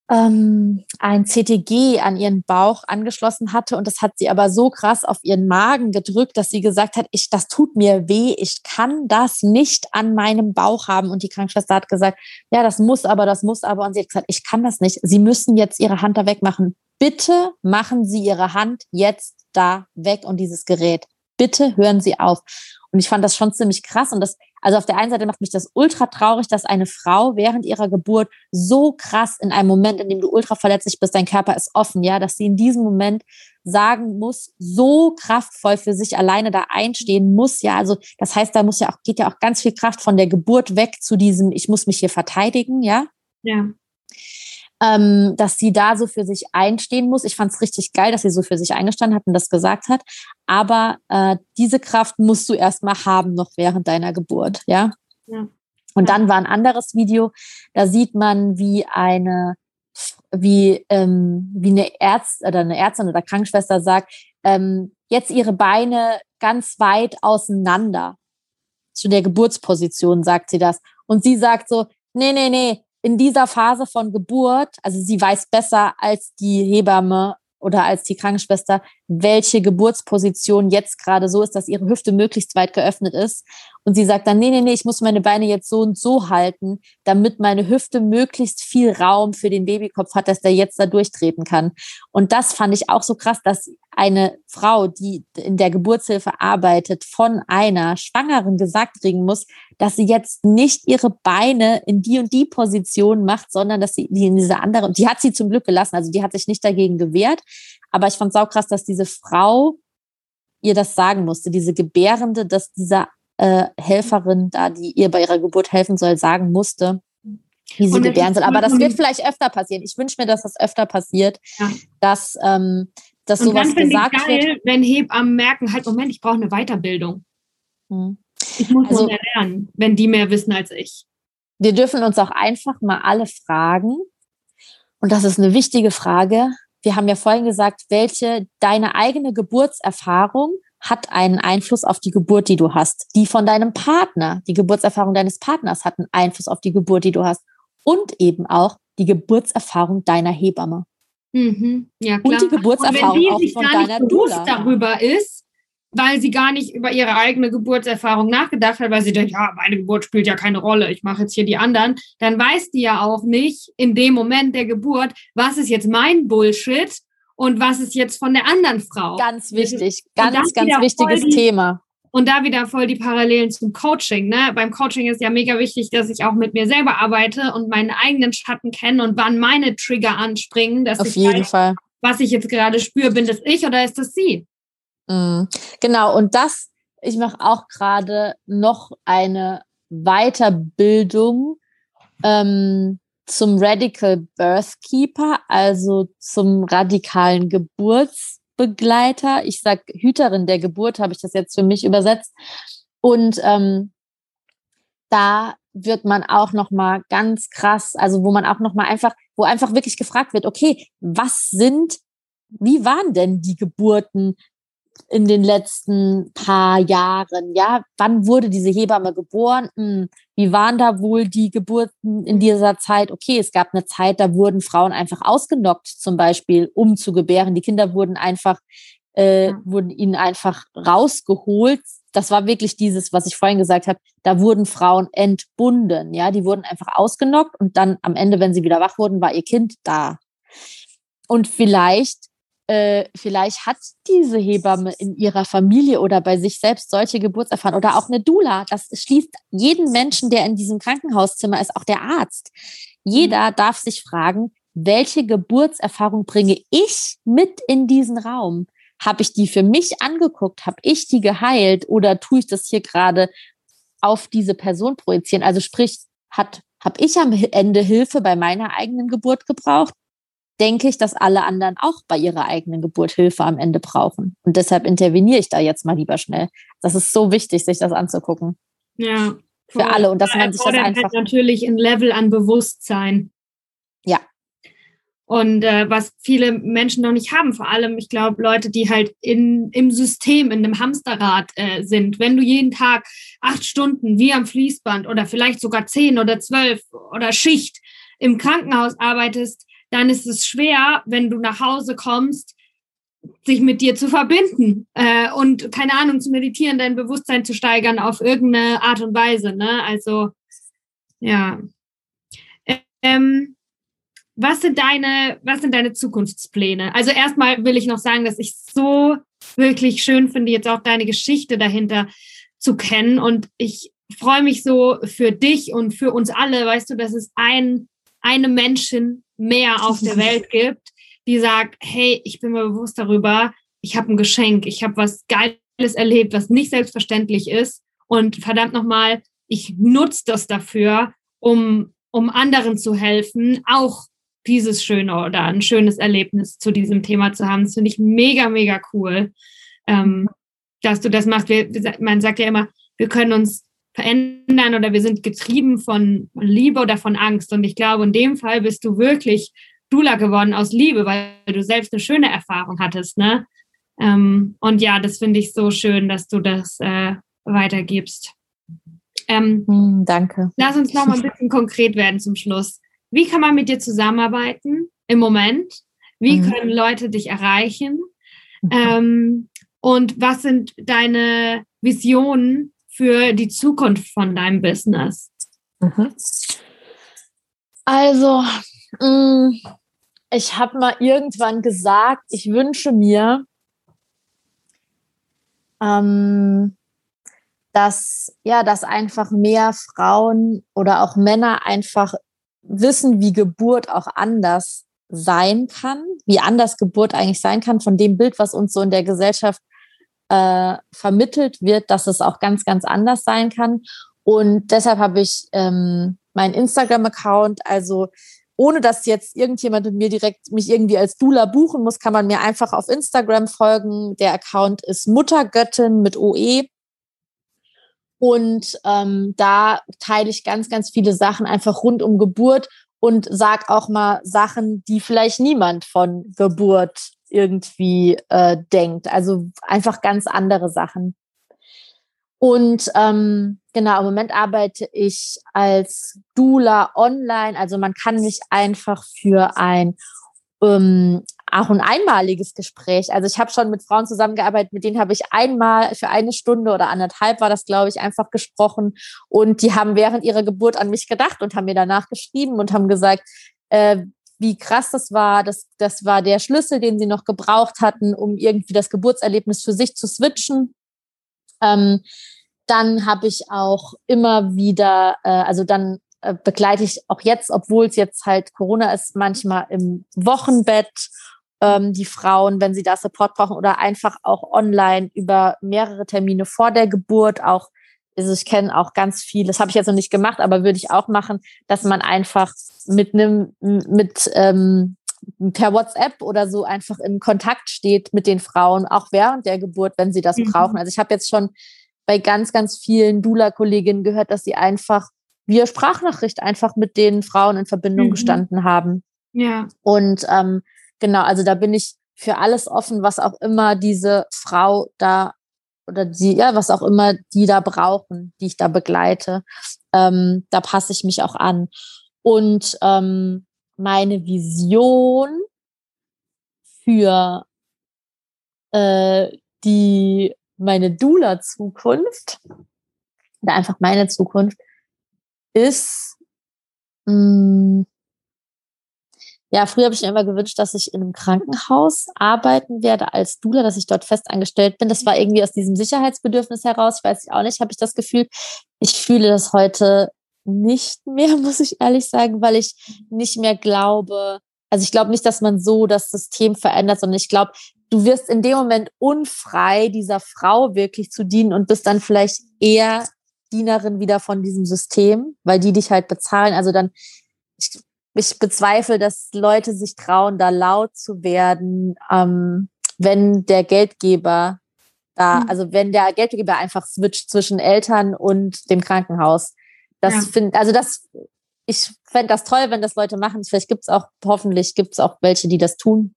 ähm, ein CTG an ihren Bauch angeschlossen hatte und das hat sie aber so krass auf ihren Magen gedrückt, dass sie gesagt hat, ich, das tut mir weh, ich kann das nicht an meinem Bauch haben. Und die Krankenschwester hat gesagt, ja, das muss aber, das muss aber. Und sie hat gesagt, ich kann das nicht. Sie müssen jetzt ihre Hand da wegmachen. Bitte machen Sie Ihre Hand jetzt da weg und dieses Gerät. Bitte hören Sie auf. Und ich fand das schon ziemlich krass. Und das, also auf der einen Seite macht mich das ultra traurig, dass eine Frau während ihrer Geburt so krass in einem Moment, in dem du ultra verletzlich bist, dein Körper ist offen, ja, dass sie in diesem Moment sagen muss, so kraftvoll für sich alleine da einstehen muss, ja, also das heißt, da muss ja auch, geht ja auch ganz viel Kraft von der Geburt weg zu diesem, ich muss mich hier verteidigen, ja. Ja ähm, dass sie da so für sich einstehen muss. Ich fand es richtig geil, dass sie so für sich eingestanden hat und das gesagt hat. Aber äh, diese Kraft musst du erstmal haben, noch während deiner Geburt, ja. ja. Und dann war ein anderes Video, da sieht man, wie eine wie, ähm, wie eine Ärztin oder eine Ärztin oder Krankenschwester sagt, ähm, jetzt ihre Beine ganz weit auseinander. Zu der Geburtsposition sagt sie das. Und sie sagt so, nee, nee, nee, in dieser Phase von Geburt, also sie weiß besser als die Hebamme oder als die Krankenschwester, welche Geburtsposition jetzt gerade so ist, dass ihre Hüfte möglichst weit geöffnet ist. Und sie sagt dann, nee, nee, nee, ich muss meine Beine jetzt so und so halten, damit meine Hüfte möglichst viel Raum für den Babykopf hat, dass der jetzt da durchtreten kann. Und das fand ich auch so krass, dass eine Frau, die in der Geburtshilfe arbeitet, von einer Schwangeren gesagt kriegen muss, dass sie jetzt nicht ihre Beine in die und die Position macht, sondern dass sie die in diese andere, und die hat sie zum Glück gelassen, also die hat sich nicht dagegen gewehrt. Aber ich fand es auch krass, dass diese Frau ihr das sagen musste, diese Gebärende, dass dieser äh, Helferin da, die ihr bei ihrer Geburt helfen soll, sagen musste, wie sie gebären soll. Aber das wird vielleicht öfter passieren. Ich wünsche mir, dass das öfter passiert, ja. dass ähm, dass und sowas dann gesagt ich geil, wird. wenn Hebammen merken, halt, Moment, ich brauche eine Weiterbildung. Hm. Ich muss also, mehr lernen, wenn die mehr wissen als ich. Wir dürfen uns auch einfach mal alle fragen, und das ist eine wichtige Frage. Wir haben ja vorhin gesagt, welche deine eigene Geburtserfahrung hat einen Einfluss auf die Geburt, die du hast. Die von deinem Partner, die Geburtserfahrung deines Partners hat einen Einfluss auf die Geburt, die du hast. Und eben auch die Geburtserfahrung deiner Hebamme. Mhm. Ja, klar. Und die Geburtserfahrung und wenn die sich auch von gar nicht bewusst darüber ist, weil sie gar nicht über ihre eigene Geburtserfahrung nachgedacht hat, weil sie denkt, ja, meine Geburt spielt ja keine Rolle, ich mache jetzt hier die anderen, dann weiß die ja auch nicht in dem Moment der Geburt, was ist jetzt mein Bullshit und was ist jetzt von der anderen Frau. Ganz wichtig, ganz, ganz wichtiges die, Thema. Und da wieder voll die Parallelen zum Coaching. Ne? Beim Coaching ist ja mega wichtig, dass ich auch mit mir selber arbeite und meine eigenen Schatten kenne und wann meine Trigger anspringen. Dass Auf ich jeden weiß, Fall. Was ich jetzt gerade spüre, bin das ich oder ist das sie? Mhm. Genau, und das, ich mache auch gerade noch eine Weiterbildung ähm, zum Radical Birth Keeper, also zum radikalen Geburtsbegleiter. Ich sag Hüterin der Geburt, habe ich das jetzt für mich übersetzt. Und ähm, da wird man auch noch mal ganz krass, also wo man auch noch mal einfach, wo einfach wirklich gefragt wird, okay, was sind, wie waren denn die Geburten in den letzten paar Jahren? Ja, wann wurde diese Hebamme geboren? Hm, wie waren da wohl die Geburten in dieser Zeit? Okay, es gab eine Zeit, da wurden Frauen einfach ausgenockt, zum Beispiel, um zu gebären. Die Kinder wurden einfach, äh, wurden ihnen einfach rausgeholt. Das war wirklich dieses, was ich vorhin gesagt habe. Da wurden Frauen entbunden. Ja, die wurden einfach ausgenockt und dann am Ende, wenn sie wieder wach wurden, war ihr Kind da. Und vielleicht äh, vielleicht hat diese Hebamme in ihrer Familie oder bei sich selbst solche Geburtserfahrungen oder auch eine Dula. Das schließt jeden Menschen, der in diesem Krankenhauszimmer ist, auch der Arzt. Jeder mhm. darf sich fragen, welche Geburtserfahrung bringe ich mit in diesen Raum? Habe ich die für mich angeguckt? Habe ich die geheilt? Oder tue ich das hier gerade auf diese Person projizieren? Also sprich, hat habe ich am Ende Hilfe bei meiner eigenen Geburt gebraucht? Denke ich, dass alle anderen auch bei ihrer eigenen Geburt Hilfe am Ende brauchen. Und deshalb interveniere ich da jetzt mal lieber schnell. Das ist so wichtig, sich das anzugucken. Ja. Für alle. Und dass man sich das einfach. Halt natürlich ein Level an Bewusstsein. Ja. Und äh, was viele Menschen noch nicht haben, vor allem, ich glaube, Leute, die halt in, im System, in einem Hamsterrad äh, sind. Wenn du jeden Tag acht Stunden wie am Fließband oder vielleicht sogar zehn oder zwölf oder Schicht im Krankenhaus arbeitest, dann ist es schwer, wenn du nach Hause kommst, sich mit dir zu verbinden äh, und keine Ahnung zu meditieren, dein Bewusstsein zu steigern auf irgendeine Art und Weise. Ne? Also ja. Ähm, was sind deine, was sind deine Zukunftspläne? Also erstmal will ich noch sagen, dass ich so wirklich schön finde, jetzt auch deine Geschichte dahinter zu kennen und ich freue mich so für dich und für uns alle, weißt du, dass es ein, eine Menschen mehr auf der Welt gibt, die sagt, hey, ich bin mir bewusst darüber, ich habe ein Geschenk, ich habe was Geiles erlebt, was nicht selbstverständlich ist. Und verdammt nochmal, ich nutze das dafür, um, um anderen zu helfen, auch dieses schöne oder ein schönes Erlebnis zu diesem Thema zu haben. Das finde ich mega, mega cool, ähm, dass du das machst. Wir, man sagt ja immer, wir können uns verändern oder wir sind getrieben von Liebe oder von Angst. Und ich glaube, in dem Fall bist du wirklich Dula geworden aus Liebe, weil du selbst eine schöne Erfahrung hattest, ne? Ähm, und ja, das finde ich so schön, dass du das äh, weitergibst. Ähm, hm, danke. Lass uns noch mal ein bisschen konkret werden zum Schluss. Wie kann man mit dir zusammenarbeiten im Moment? Wie mhm. können Leute dich erreichen? Mhm. Ähm, und was sind deine Visionen für die Zukunft von deinem Business? Mhm. Also, mm, ich habe mal irgendwann gesagt, ich wünsche mir, ähm, dass ja, dass einfach mehr Frauen oder auch Männer einfach wissen, wie Geburt auch anders sein kann, wie anders Geburt eigentlich sein kann von dem Bild, was uns so in der Gesellschaft äh, vermittelt wird, dass es auch ganz, ganz anders sein kann. Und deshalb habe ich ähm, meinen Instagram-Account, also ohne dass jetzt irgendjemand mit mir direkt mich irgendwie als Dula buchen muss, kann man mir einfach auf Instagram folgen. Der Account ist Muttergöttin mit OE. Und ähm, da teile ich ganz, ganz viele Sachen einfach rund um Geburt und sag auch mal Sachen, die vielleicht niemand von Geburt irgendwie äh, denkt. Also einfach ganz andere Sachen. Und ähm, genau, im Moment arbeite ich als Doula online. Also man kann mich einfach für ein ähm, auch ein einmaliges Gespräch. Also ich habe schon mit Frauen zusammengearbeitet, mit denen habe ich einmal für eine Stunde oder anderthalb war das, glaube ich, einfach gesprochen. Und die haben während ihrer Geburt an mich gedacht und haben mir danach geschrieben und haben gesagt, äh, wie krass das war. Das, das war der Schlüssel, den sie noch gebraucht hatten, um irgendwie das Geburtserlebnis für sich zu switchen. Ähm, dann habe ich auch immer wieder, äh, also dann äh, begleite ich auch jetzt, obwohl es jetzt halt Corona ist, manchmal im Wochenbett ähm, die Frauen, wenn sie da Support brauchen oder einfach auch online über mehrere Termine vor der Geburt auch. Also ich kenne auch ganz viel, das habe ich jetzt noch nicht gemacht, aber würde ich auch machen, dass man einfach mit einem, mit ähm, per WhatsApp oder so einfach in Kontakt steht mit den Frauen, auch während der Geburt, wenn sie das mhm. brauchen. Also ich habe jetzt schon bei ganz, ganz vielen Dula-Kolleginnen gehört, dass sie einfach via Sprachnachricht einfach mit den Frauen in Verbindung mhm. gestanden haben. Ja. Und ähm, genau, also da bin ich für alles offen, was auch immer diese Frau da oder die, ja, was auch immer die da brauchen, die ich da begleite. Ähm, da passe ich mich auch an. Und ähm, meine Vision für äh, die meine Dula-Zukunft, oder einfach meine Zukunft, ist, mh, mm, ja, früher habe ich mir immer gewünscht, dass ich in einem Krankenhaus arbeiten werde als Dula, dass ich dort fest angestellt bin. Das war irgendwie aus diesem Sicherheitsbedürfnis heraus. Ich weiß auch nicht, habe ich das Gefühl. Ich fühle das heute nicht mehr, muss ich ehrlich sagen, weil ich nicht mehr glaube, also ich glaube nicht, dass man so das System verändert, sondern ich glaube, du wirst in dem Moment unfrei, dieser Frau wirklich zu dienen und bist dann vielleicht eher Dienerin wieder von diesem System, weil die dich halt bezahlen. Also dann, ich, ich bezweifle, dass Leute sich trauen, da laut zu werden, ähm, wenn der Geldgeber da, mhm. also wenn der Geldgeber einfach switcht zwischen Eltern und dem Krankenhaus. Das ja. finde, also das, ich fände das toll, wenn das Leute machen. Vielleicht gibt es auch, hoffentlich gibt es auch welche, die das tun.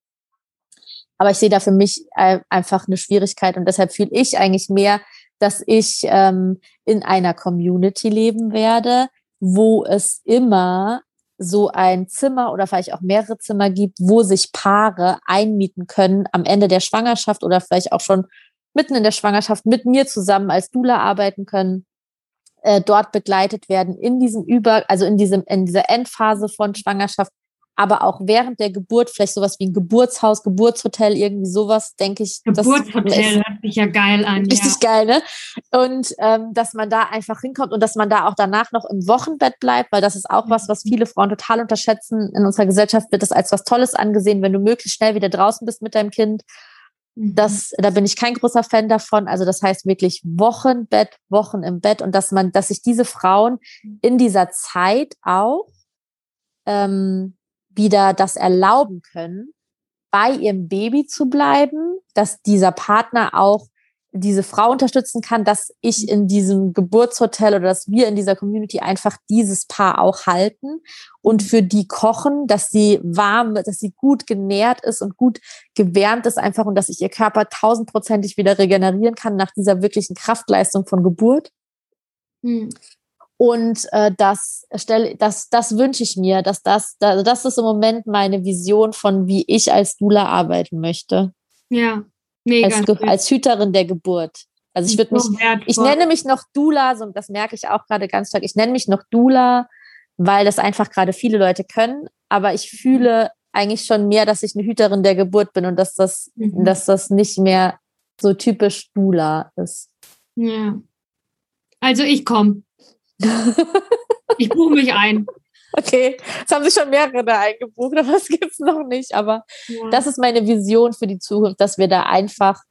Aber ich sehe da für mich einfach eine Schwierigkeit und deshalb fühle ich eigentlich mehr, dass ich ähm, in einer Community leben werde, wo es immer so ein Zimmer oder vielleicht auch mehrere Zimmer gibt, wo sich Paare einmieten können am Ende der Schwangerschaft oder vielleicht auch schon mitten in der Schwangerschaft mit mir zusammen als Dula arbeiten können, äh, dort begleitet werden in diesem Über, also in diesem in dieser Endphase von Schwangerschaft aber auch während der Geburt vielleicht sowas wie ein Geburtshaus, Geburtshotel, irgendwie sowas, denke ich. Geburtshotel hört sich ja geil an. Richtig ja. geil, ne? Und ähm, dass man da einfach hinkommt und dass man da auch danach noch im Wochenbett bleibt, weil das ist auch was, was viele Frauen total unterschätzen. In unserer Gesellschaft wird das als was Tolles angesehen, wenn du möglichst schnell wieder draußen bist mit deinem Kind. Mhm. Das, da bin ich kein großer Fan davon. Also das heißt wirklich Wochenbett, Wochen im Bett und dass man, dass sich diese Frauen in dieser Zeit auch ähm, wieder das erlauben können, bei ihrem Baby zu bleiben, dass dieser Partner auch diese Frau unterstützen kann, dass ich in diesem Geburtshotel oder dass wir in dieser Community einfach dieses Paar auch halten und für die kochen, dass sie warm, dass sie gut genährt ist und gut gewärmt ist einfach und dass ich ihr Körper tausendprozentig wieder regenerieren kann nach dieser wirklichen Kraftleistung von Geburt. Hm. Und äh, das stelle, das, das wünsche ich mir, dass das, das ist im Moment meine Vision von, wie ich als Dula arbeiten möchte. Ja, mega. Als, als Hüterin der Geburt. Also ich würde mich, ich nenne mich noch Dula, so das merke ich auch gerade ganz stark. Ich nenne mich noch Dula, weil das einfach gerade viele Leute können. Aber ich fühle eigentlich schon mehr, dass ich eine Hüterin der Geburt bin und dass das, mhm. dass das nicht mehr so typisch Dula ist. Ja. Also ich komme. ich buche mich ein. Okay, es haben sich schon mehrere da eingebucht, aber es gibt es noch nicht. Aber ja. das ist meine Vision für die Zukunft, dass wir da einfach,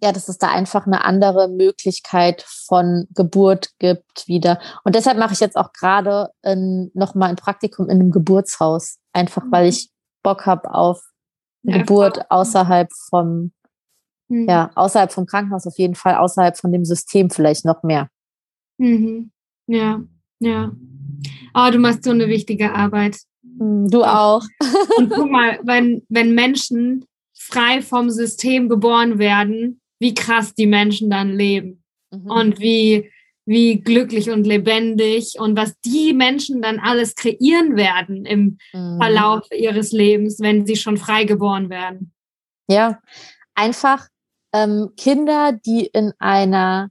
ja, dass es da einfach eine andere Möglichkeit von Geburt gibt wieder. Und deshalb mache ich jetzt auch gerade nochmal ein Praktikum in einem Geburtshaus. Einfach weil ich Bock habe auf ja, Geburt außerhalb vom, mhm. ja, außerhalb vom Krankenhaus auf jeden Fall, außerhalb von dem System vielleicht noch mehr. Mhm. Ja, ja. Oh, du machst so eine wichtige Arbeit. Hm, du auch. Und guck mal, wenn, wenn Menschen frei vom System geboren werden, wie krass die Menschen dann leben. Mhm. Und wie, wie glücklich und lebendig und was die Menschen dann alles kreieren werden im mhm. Verlauf ihres Lebens, wenn sie schon frei geboren werden. Ja, einfach ähm, Kinder, die in einer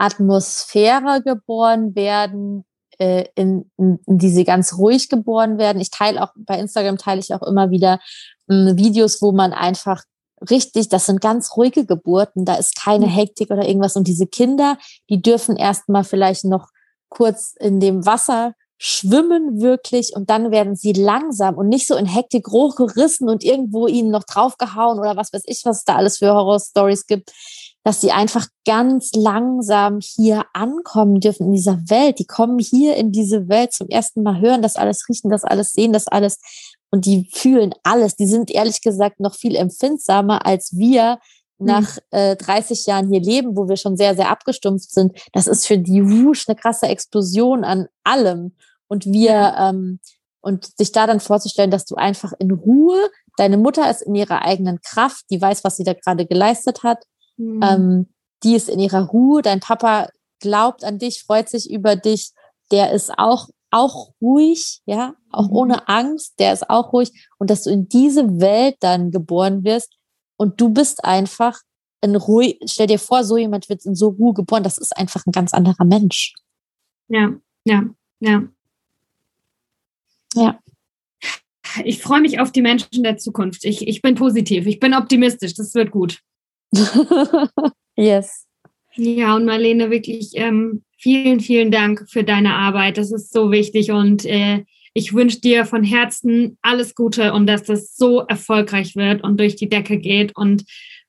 Atmosphäre geboren werden, äh, in, in, die sie ganz ruhig geboren werden. Ich teile auch, bei Instagram teile ich auch immer wieder äh, Videos, wo man einfach richtig, das sind ganz ruhige Geburten, da ist keine mhm. Hektik oder irgendwas. Und diese Kinder, die dürfen erstmal vielleicht noch kurz in dem Wasser schwimmen wirklich und dann werden sie langsam und nicht so in Hektik hochgerissen und irgendwo ihnen noch draufgehauen oder was weiß ich, was es da alles für Horror-Stories gibt, dass sie einfach ganz langsam hier ankommen dürfen in dieser Welt. Die kommen hier in diese Welt zum ersten Mal, hören das alles, riechen das alles, sehen das alles und die fühlen alles. Die sind ehrlich gesagt noch viel empfindsamer als wir nach äh, 30 Jahren hier leben, wo wir schon sehr, sehr abgestumpft sind. Das ist für die Wusch eine krasse Explosion an allem. Und wir, ähm, und sich da dann vorzustellen, dass du einfach in Ruhe, deine Mutter ist in ihrer eigenen Kraft, die weiß, was sie da gerade geleistet hat Mhm. Ähm, die ist in ihrer Ruhe. Dein Papa glaubt an dich, freut sich über dich. Der ist auch, auch ruhig, ja, auch mhm. ohne Angst. Der ist auch ruhig. Und dass du in diese Welt dann geboren wirst und du bist einfach in Ruhe. Stell dir vor, so jemand wird in so Ruhe geboren. Das ist einfach ein ganz anderer Mensch. Ja, ja, ja. Ja. Ich freue mich auf die Menschen der Zukunft. Ich, ich bin positiv, ich bin optimistisch. Das wird gut. yes. Ja, und Marlene, wirklich ähm, vielen, vielen Dank für deine Arbeit. Das ist so wichtig und äh, ich wünsche dir von Herzen alles Gute und dass das so erfolgreich wird und durch die Decke geht und,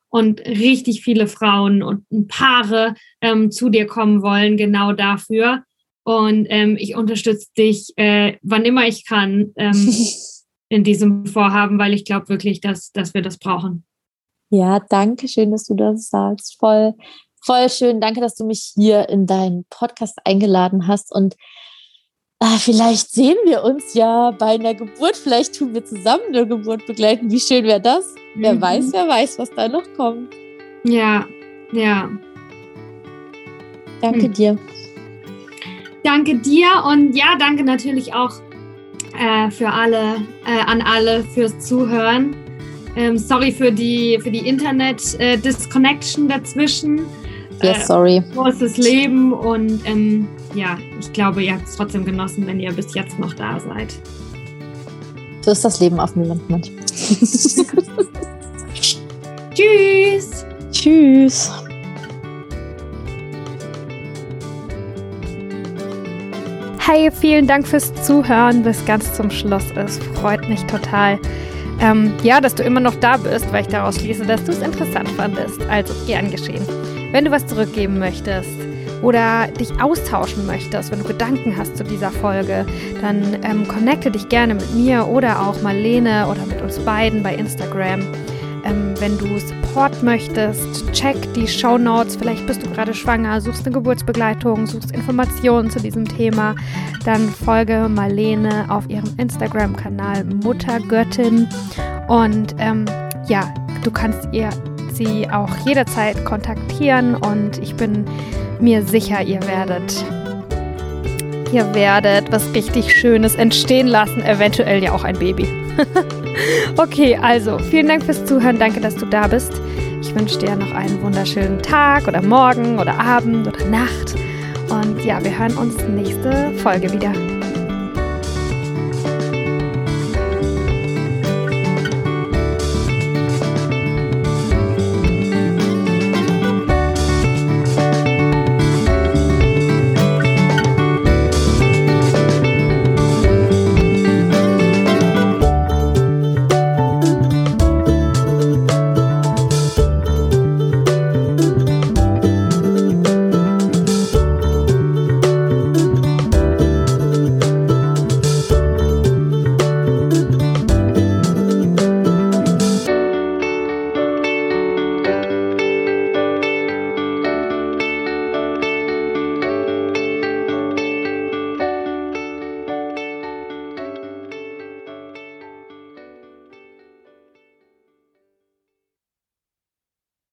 und richtig viele Frauen und Paare ähm, zu dir kommen wollen, genau dafür. Und ähm, ich unterstütze dich, äh, wann immer ich kann, ähm, in diesem Vorhaben, weil ich glaube wirklich, dass, dass wir das brauchen. Ja, danke schön, dass du das sagst. Voll, voll schön. Danke, dass du mich hier in deinen Podcast eingeladen hast. Und äh, vielleicht sehen wir uns ja bei einer Geburt. Vielleicht tun wir zusammen eine Geburt begleiten. Wie schön wäre das? Mhm. Wer weiß, wer weiß, was da noch kommt. Ja, ja. Danke hm. dir. Danke dir und ja, danke natürlich auch äh, für alle, äh, an alle fürs Zuhören. Ähm, sorry für die, für die Internet-Disconnection äh, dazwischen. Yes, äh, sorry. Großes Leben und ähm, ja, ich glaube, ihr habt es trotzdem genossen, wenn ihr bis jetzt noch da seid. So ist das Leben auf dem Land manchmal. Tschüss. Tschüss. Hey, vielen Dank fürs Zuhören bis ganz zum Schluss. Es freut mich total ähm, ja, dass du immer noch da bist, weil ich daraus schließe, dass du es interessant fandest. Also gern geschehen. Wenn du was zurückgeben möchtest oder dich austauschen möchtest, wenn du Gedanken hast zu dieser Folge, dann ähm, connecte dich gerne mit mir oder auch Marlene oder mit uns beiden bei Instagram. Ähm, wenn du Support möchtest, check die Show Notes. Vielleicht bist du gerade schwanger, suchst eine Geburtsbegleitung, suchst Informationen zu diesem Thema. Dann folge Marlene auf ihrem Instagram-Kanal Muttergöttin. Und ähm, ja, du kannst ihr sie auch jederzeit kontaktieren und ich bin mir sicher, ihr werdet ihr werdet was richtig Schönes entstehen lassen, eventuell ja auch ein Baby. okay, also vielen Dank fürs Zuhören, danke, dass du da bist. Ich wünsche dir noch einen wunderschönen Tag oder Morgen oder Abend oder Nacht. Und ja, wir hören uns nächste Folge wieder.